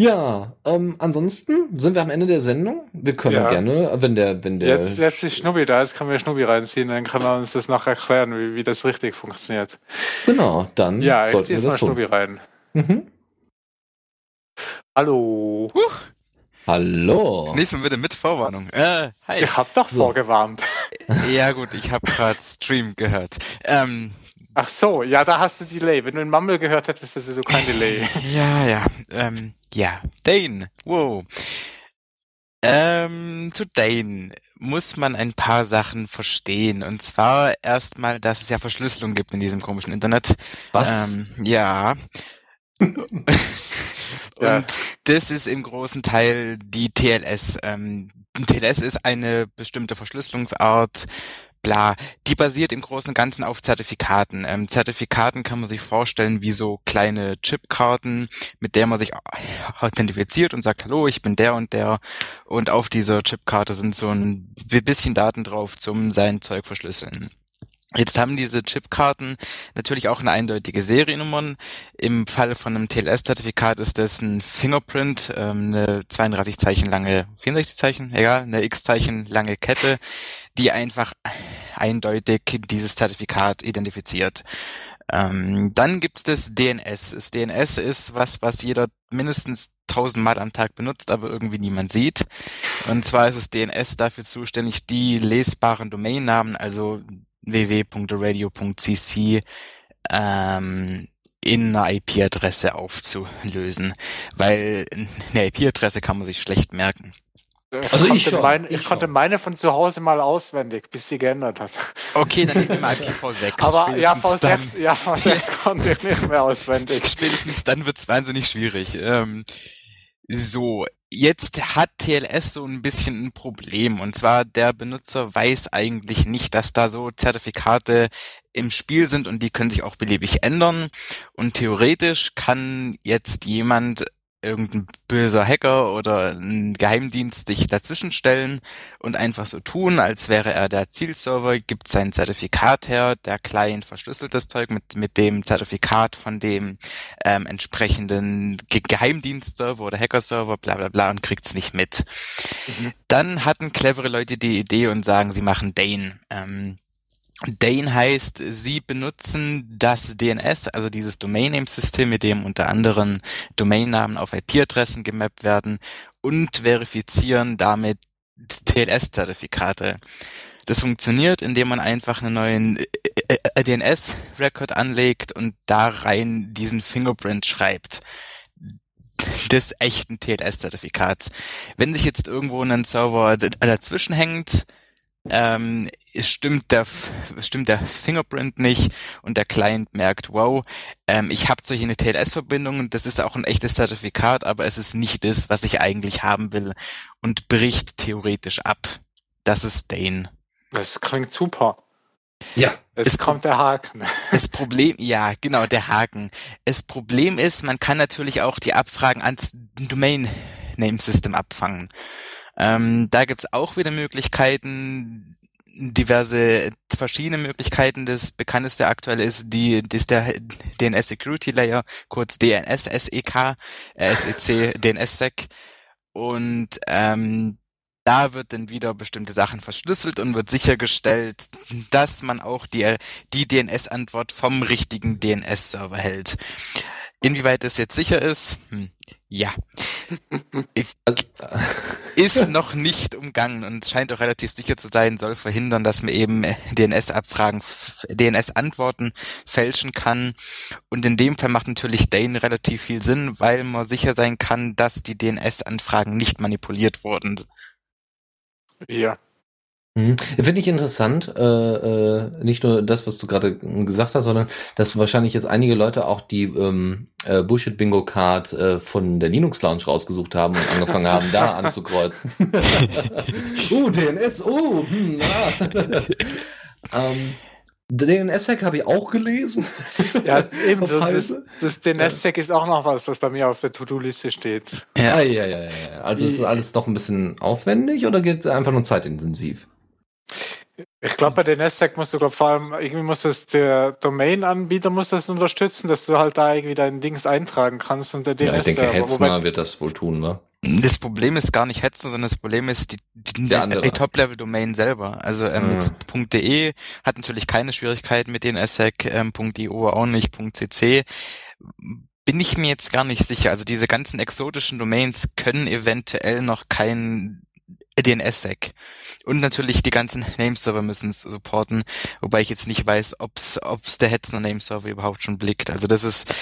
Ja, ähm, ansonsten sind wir am Ende der Sendung. Wir können ja. gerne, wenn der, wenn der. Jetzt, jetzt ist Schnubbi da, jetzt können wir Schnubbi reinziehen, dann kann er uns das noch erklären, wie, wie das richtig funktioniert. Genau, dann. Ja, ich ziehe jetzt mal Schnubbi rein. Mhm. Hallo. Huch. Hallo. Nächstes Mal bitte mit Vorwarnung. Äh, hi. Ich hab doch so. vorgewarnt. Ja gut, ich habe gerade Stream gehört. Ähm, Ach so, ja, da hast du Delay. Wenn du in Mumble gehört hättest, das ist so kein Delay. ja, ja. Ähm, ja, Dane. Wow. Ähm, zu Dane muss man ein paar Sachen verstehen. Und zwar erstmal, dass es ja Verschlüsselung gibt in diesem komischen Internet. Was? Ähm, ja. Ja. Und das ist im großen Teil die TLS. Ähm, TLS ist eine bestimmte Verschlüsselungsart, bla. Die basiert im Großen und Ganzen auf Zertifikaten. Ähm, Zertifikaten kann man sich vorstellen wie so kleine Chipkarten, mit der man sich authentifiziert und sagt, hallo, ich bin der und der. Und auf dieser Chipkarte sind so ein bisschen Daten drauf zum sein Zeug verschlüsseln. Jetzt haben diese Chipkarten natürlich auch eine eindeutige Seriennummer. Im Falle von einem TLS-Zertifikat ist das ein Fingerprint, ähm, eine 32 Zeichen lange, 64 Zeichen, egal, eine X-Zeichen lange Kette, die einfach eindeutig dieses Zertifikat identifiziert. Ähm, dann gibt es das DNS. Das DNS ist was, was jeder mindestens tausendmal am Tag benutzt, aber irgendwie niemand sieht. Und zwar ist das DNS dafür zuständig, die lesbaren Domainnamen, also www.radio.cc ähm, in einer IP-Adresse aufzulösen, weil eine IP-Adresse kann man sich schlecht merken. Also ich, ich, mein, ich, ich konnte meine von zu Hause mal auswendig, bis sie geändert hat. Okay, dann nehmen wir IPv6. Aber ja, V6, ja, V6 konnte ich nicht mehr auswendig. Spätestens dann wird's wahnsinnig schwierig. Ähm, so, Jetzt hat TLS so ein bisschen ein Problem. Und zwar der Benutzer weiß eigentlich nicht, dass da so Zertifikate im Spiel sind und die können sich auch beliebig ändern. Und theoretisch kann jetzt jemand irgendein böser Hacker oder ein Geheimdienst sich dazwischenstellen und einfach so tun, als wäre er der Zielserver, gibt sein Zertifikat her, der Client verschlüsselt das Zeug mit, mit dem Zertifikat von dem ähm, entsprechenden Ge Geheimdienstserver oder Hackerserver, bla bla bla und kriegt's nicht mit. Mhm. Dann hatten clevere Leute die Idee und sagen, sie machen Dane. Ähm, Dane heißt, sie benutzen das DNS, also dieses Domain Name System, mit dem unter anderem Domainnamen auf IP-Adressen gemappt werden und verifizieren damit TLS-Zertifikate. Das funktioniert, indem man einfach einen neuen äh, äh, äh, DNS-Record anlegt und da rein diesen Fingerprint schreibt des echten TLS-Zertifikats. Wenn sich jetzt irgendwo ein Server dazwischen hängt, ähm, es stimmt der, stimmt der Fingerprint nicht und der Client merkt, wow, ähm, ich habe solche eine TLS-Verbindung und das ist auch ein echtes Zertifikat, aber es ist nicht das, was ich eigentlich haben will und bricht theoretisch ab. Das ist Dane. Das klingt super. Ja. Es, es kommt der Haken. Das Problem, ja, genau, der Haken. Das Problem ist, man kann natürlich auch die Abfragen ans Domain Name System abfangen. Ähm, da gibt's auch wieder Möglichkeiten, diverse verschiedene Möglichkeiten. Das bekannteste aktuell ist die, das ist der DNS Security Layer, kurz DNS SEK, äh, SEC, DNSSEC. Und ähm, da wird dann wieder bestimmte Sachen verschlüsselt und wird sichergestellt, dass man auch die, die DNS-Antwort vom richtigen DNS-Server hält. Inwieweit das jetzt sicher ist, hm, ja. Ist noch nicht umgangen und scheint auch relativ sicher zu sein, soll verhindern, dass man eben DNS-Abfragen, DNS-Antworten fälschen kann. Und in dem Fall macht natürlich Dane relativ viel Sinn, weil man sicher sein kann, dass die DNS-Anfragen nicht manipuliert wurden. Ja. Mhm. Finde ich interessant, äh, äh, nicht nur das, was du gerade gesagt hast, sondern dass wahrscheinlich jetzt einige Leute auch die ähm, äh, Bullshit Bingo Card äh, von der Linux Lounge rausgesucht haben und angefangen haben, da anzukreuzen. uh, DNS, oh, hm, ah. ähm, DNS-Hack habe ich auch gelesen. Ja, eben. das, das DNS-Hack ist auch noch was, was bei mir auf der To-Do-Liste steht. Ja, ja, ja, ja. Also ist alles doch ein bisschen aufwendig oder geht es einfach nur zeitintensiv? Ich glaube, bei den NSSEC muss sogar vor allem, irgendwie muss das der Domain-Anbieter muss das unterstützen, dass du halt da irgendwie dein Dings eintragen kannst und der DNS. Ja, ich denke, Hetzner wird das wohl tun, ne? Das Problem ist gar nicht Hetzen, sondern das Problem ist die, die, die Top-Level-Domain selber. Also ähm, mhm. jetzt .de hat natürlich keine Schwierigkeiten mit den SEC, ähm, .io auch nicht, .cc bin ich mir jetzt gar nicht sicher. Also diese ganzen exotischen Domains können eventuell noch kein DNS-Sec. Und natürlich die ganzen Nameserver müssen es supporten, wobei ich jetzt nicht weiß, ob's, ob's der Hetzner Nameserver überhaupt schon blickt. Also das ist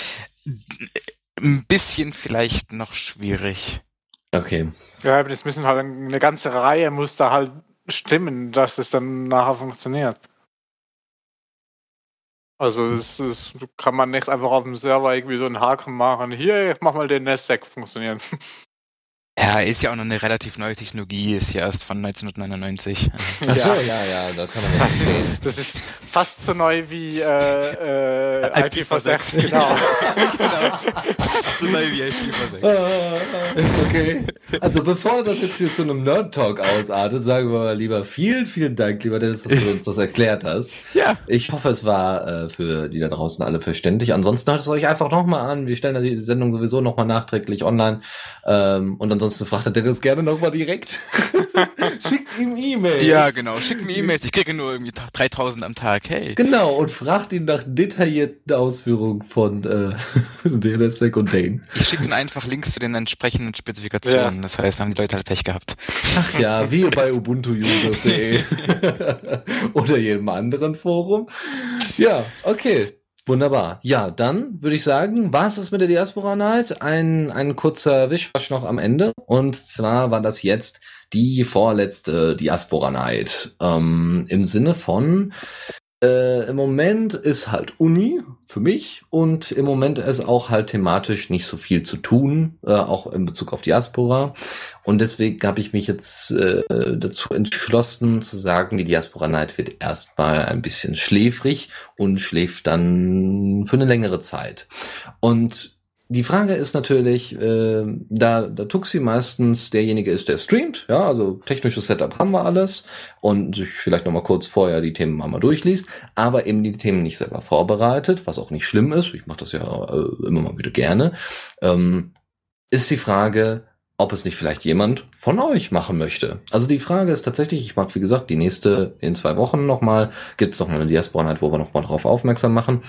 ein bisschen vielleicht noch schwierig. Okay. Ja, aber das müssen halt eine ganze Reihe muss da halt stimmen, dass es dann nachher funktioniert. Also das, das kann man nicht einfach auf dem Server irgendwie so einen Haken machen. Hier, ich mach mal den NSSEC funktionieren. Ja, ist ja auch noch eine relativ neue Technologie, ist ja erst von 1999. Ach so, ja, ja, da kann man das sehen. Das ist fast so neu wie äh, äh, IPv6, genau. genau. Fast so neu wie IPv6. Ah, okay. Also bevor das jetzt hier zu einem Nerd-Talk ausartet, sagen wir mal lieber vielen, vielen Dank, lieber Dennis, dass du uns das erklärt hast. Ja. Ich hoffe, es war äh, für die da draußen alle verständlich. Ansonsten hört es euch einfach nochmal an. Wir stellen die Sendung sowieso nochmal nachträglich online. Ähm, und ansonsten Ansonsten fragt er das gerne nochmal direkt. Schickt ihm E-Mails. Ja, genau. Schickt mir E-Mails. Ich kriege nur irgendwie 3000 am Tag. Hey. Genau. Und fragt ihn nach detaillierten Ausführungen von äh, DNSSEC und Dane. Ich schicke ihm einfach Links zu den entsprechenden Spezifikationen. Ja. Das heißt, haben die Leute halt Pech gehabt. Ach ja, wie bei ubuntuusers.de oder jedem anderen Forum. Ja, okay. Wunderbar. Ja, dann würde ich sagen, war es das mit der Diaspora Night. Ein, ein kurzer Wischwasch noch am Ende. Und zwar war das jetzt die vorletzte Diaspora Night. Ähm, Im Sinne von, äh, Im Moment ist halt Uni für mich und im Moment ist auch halt thematisch nicht so viel zu tun, äh, auch in Bezug auf Diaspora. Und deswegen habe ich mich jetzt äh, dazu entschlossen zu sagen, die Diaspora Night wird erstmal ein bisschen schläfrig und schläft dann für eine längere Zeit. Und die Frage ist natürlich, äh, da, da Tuxi meistens derjenige ist, der streamt, ja, also technisches Setup haben wir alles und sich vielleicht nochmal kurz vorher die Themen einmal durchliest, aber eben die Themen nicht selber vorbereitet, was auch nicht schlimm ist, ich mache das ja äh, immer mal wieder gerne, ähm, ist die Frage, ob es nicht vielleicht jemand von euch machen möchte. Also die Frage ist tatsächlich, ich mache wie gesagt die nächste in zwei Wochen nochmal, gibt es noch eine Diaspora Night, wo wir nochmal drauf aufmerksam machen.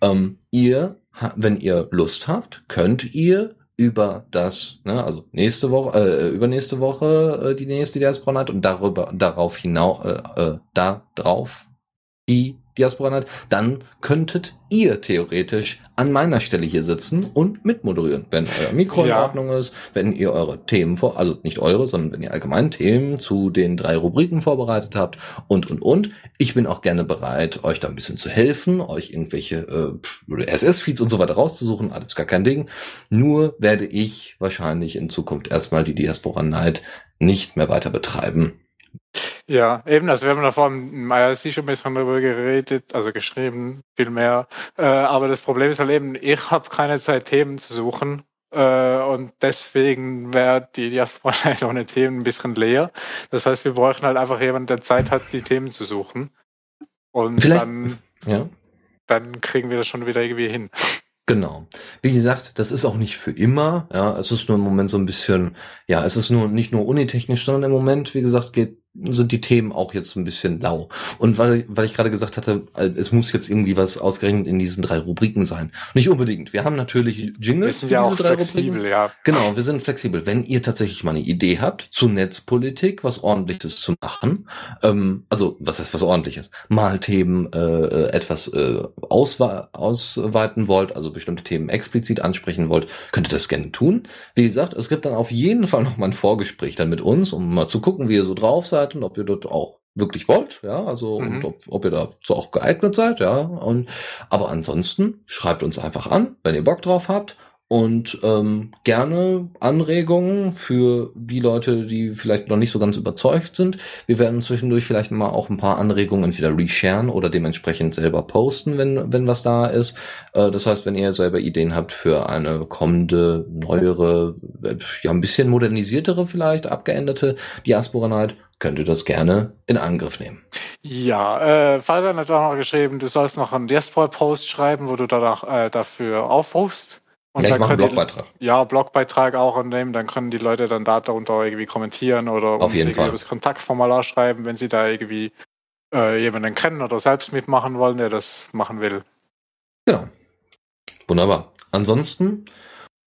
Ähm, ihr wenn ihr Lust habt, könnt ihr über das, ne, also nächste Woche, äh, übernächste Woche äh, die nächste Diaspora Night und darüber, darauf hinaus, äh, äh, da drauf die Diaspora Night, dann könntet ihr theoretisch an meiner Stelle hier sitzen und mitmoderieren, wenn euer Mikro ja. in Ordnung ist, wenn ihr eure Themen vor, also nicht eure, sondern wenn ihr allgemein Themen zu den drei Rubriken vorbereitet habt und und und. Ich bin auch gerne bereit, euch da ein bisschen zu helfen, euch irgendwelche äh, SS-Feeds und so weiter rauszusuchen, alles gar kein Ding. Nur werde ich wahrscheinlich in Zukunft erstmal die Diaspora Night nicht mehr weiter betreiben. Ja, eben, also wir haben da vor im IRC schon ein bisschen darüber geredet, also geschrieben, viel mehr. Äh, aber das Problem ist halt eben, ich habe keine Zeit, Themen zu suchen. Äh, und deswegen wäre die Diaspora ohne Themen ein bisschen leer. Das heißt, wir bräuchten halt einfach jemanden, der Zeit hat, die Themen zu suchen. Und Vielleicht, dann, ja. dann kriegen wir das schon wieder irgendwie hin. Genau. Wie gesagt, das ist auch nicht für immer. Ja, es ist nur im Moment so ein bisschen, ja, es ist nur nicht nur unitechnisch, sondern im Moment, wie gesagt, geht sind die Themen auch jetzt ein bisschen lau. Und weil, weil ich gerade gesagt hatte, äh, es muss jetzt irgendwie was ausgerechnet in diesen drei Rubriken sein. Nicht unbedingt. Wir haben natürlich Jingles wir sind ja auch flexibel, Rubriken. Ja. Genau, wir sind flexibel. Wenn ihr tatsächlich mal eine Idee habt zu Netzpolitik, was ordentliches zu machen, ähm, also was heißt was ordentliches, mal Themen äh, etwas äh, ausweiten wollt, also bestimmte Themen explizit ansprechen wollt, könnt ihr das gerne tun. Wie gesagt, es gibt dann auf jeden Fall noch mal ein Vorgespräch dann mit uns, um mal zu gucken, wie ihr so drauf seid Seite und ob ihr dort auch wirklich wollt, ja, also mhm. und ob, ob ihr dazu auch geeignet seid, ja. Und aber ansonsten schreibt uns einfach an, wenn ihr Bock drauf habt und ähm, gerne Anregungen für die Leute, die vielleicht noch nicht so ganz überzeugt sind. Wir werden zwischendurch vielleicht mal auch ein paar Anregungen entweder resharen oder dementsprechend selber posten, wenn, wenn was da ist. Äh, das heißt, wenn ihr selber Ideen habt für eine kommende, neuere, ja ein bisschen modernisiertere vielleicht, abgeänderte Diaspora Night, könnt ihr das gerne in Angriff nehmen. Ja, äh, Fabian hat auch noch geschrieben, du sollst noch einen Diaspora-Post schreiben, wo du danach äh, dafür aufrufst. Und ja, ich mache einen Blogbeitrag. Die, ja, Blogbeitrag auch annehmen, dann können die Leute dann da darunter irgendwie kommentieren oder Auf jeden Fall. das Kontaktformular schreiben, wenn sie da irgendwie äh, jemanden kennen oder selbst mitmachen wollen, der das machen will. Genau. Wunderbar. Ansonsten,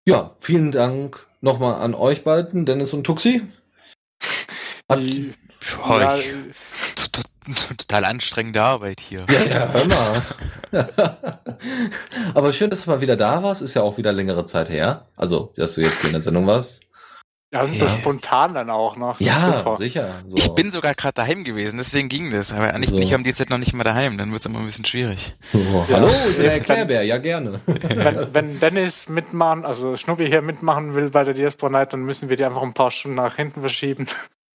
ja, vielen Dank nochmal an euch beiden, Dennis und Tuxi. Hat, ja, total anstrengende Arbeit hier. Ja, ja, hör mal. Aber schön, dass du mal wieder da warst. Ist ja auch wieder längere Zeit her. Also, dass du jetzt hier in der Sendung warst. Ja, und so spontan dann auch noch. Ja, super. sicher. So. Ich bin sogar gerade daheim gewesen, deswegen ging das. Aber eigentlich so. bin ich um die Zeit noch nicht mal daheim, dann wird es immer ein bisschen schwierig. Oh, ja. Hallo, der Erklärbär, ja gerne. Wenn, wenn, Dennis mitmachen, also Schnuppi hier mitmachen will bei der Diaspora Night, dann müssen wir die einfach ein paar Stunden nach hinten verschieben.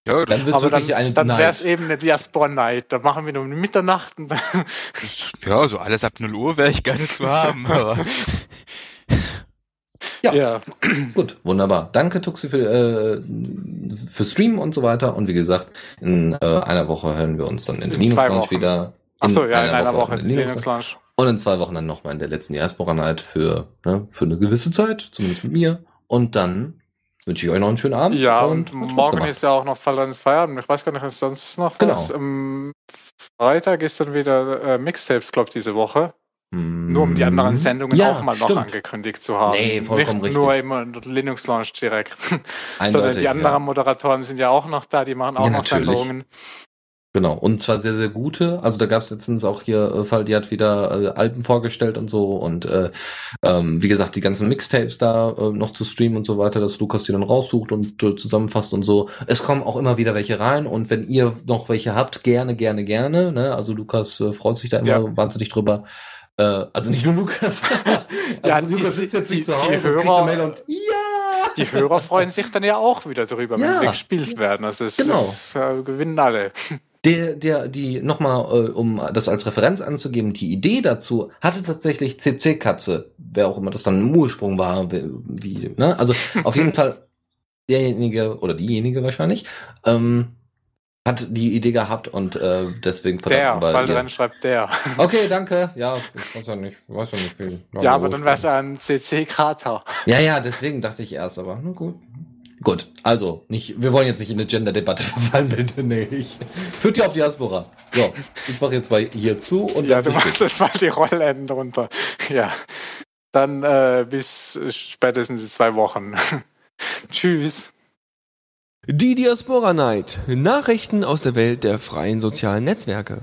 Ja, dann wird wirklich dann, eine Dann wäre es eben eine Diaspora Night. Da machen wir nur Mitternacht. ja, so alles ab 0 Uhr wäre ich gerne zu haben. Ja. ja. Gut, wunderbar. Danke, Tuxi, für, äh, für Stream und so weiter. Und wie gesagt, in äh, einer Woche hören wir uns dann in, in der Linux Lounge wieder. Achso, ja, in einer Woche, Woche in Linux Lounge. Und in zwei Wochen dann nochmal in der letzten Diaspora Night für, ne, für eine gewisse Zeit, zumindest mit mir. Und dann wünsche ich euch noch einen schönen Abend. Ja, und, und morgen ist ja auch noch Fallans Feierabend. Ich weiß gar nicht, was sonst noch was. Genau. Am Freitag ist dann wieder äh, Mixtapes, glaube ich, diese Woche. Mm. Nur um die anderen Sendungen ja, auch mal noch stimmt. angekündigt zu haben. Nee, vollkommen Nicht richtig. nur immer Linux Launch direkt. Sondern die anderen ja. Moderatoren sind ja auch noch da, die machen auch ja, noch Sendungen. Genau, und zwar sehr, sehr gute. Also da gab es letztens auch hier äh, Fall, die hat wieder äh, Alben vorgestellt und so und äh, ähm, wie gesagt, die ganzen Mixtapes da äh, noch zu streamen und so weiter, dass Lukas die dann raussucht und äh, zusammenfasst und so. Es kommen auch immer wieder welche rein und wenn ihr noch welche habt, gerne, gerne, gerne. Ne? Also Lukas äh, freut sich da immer ja. wahnsinnig drüber. Äh, also nicht nur Lukas. also ja, Lukas sitzt jetzt nicht zu Hause und kriegt eine Mail und ja! Die Hörer freuen sich dann ja auch wieder darüber, wenn ja. wir gespielt werden. Also es genau. ist, äh, gewinnen alle. Der, der, die, nochmal, äh, um das als Referenz anzugeben, die Idee dazu hatte tatsächlich CC-Katze, wer auch immer das dann im Ursprung war, wie, wie ne? Also auf jeden Fall derjenige oder diejenige wahrscheinlich, ähm, hat die Idee gehabt und äh, deswegen Der, weil dran schreibt der. Okay, danke. Ja, ich weiß ja nicht, weiß ja nicht viel. Ja, aber dann wär's ja ein CC-Krater. Ja, ja, deswegen dachte ich erst, aber na gut. Gut, also, nicht, wir wollen jetzt nicht in eine Gender-Debatte verfallen, bitte nicht. Führt ihr auf Diaspora. So, ich mache jetzt mal hier zu und Ja, du machst jetzt mal die Rollenden drunter. Ja. Dann äh, bis spätestens in zwei Wochen. Tschüss. Die Diaspora Night. Nachrichten aus der Welt der freien sozialen Netzwerke.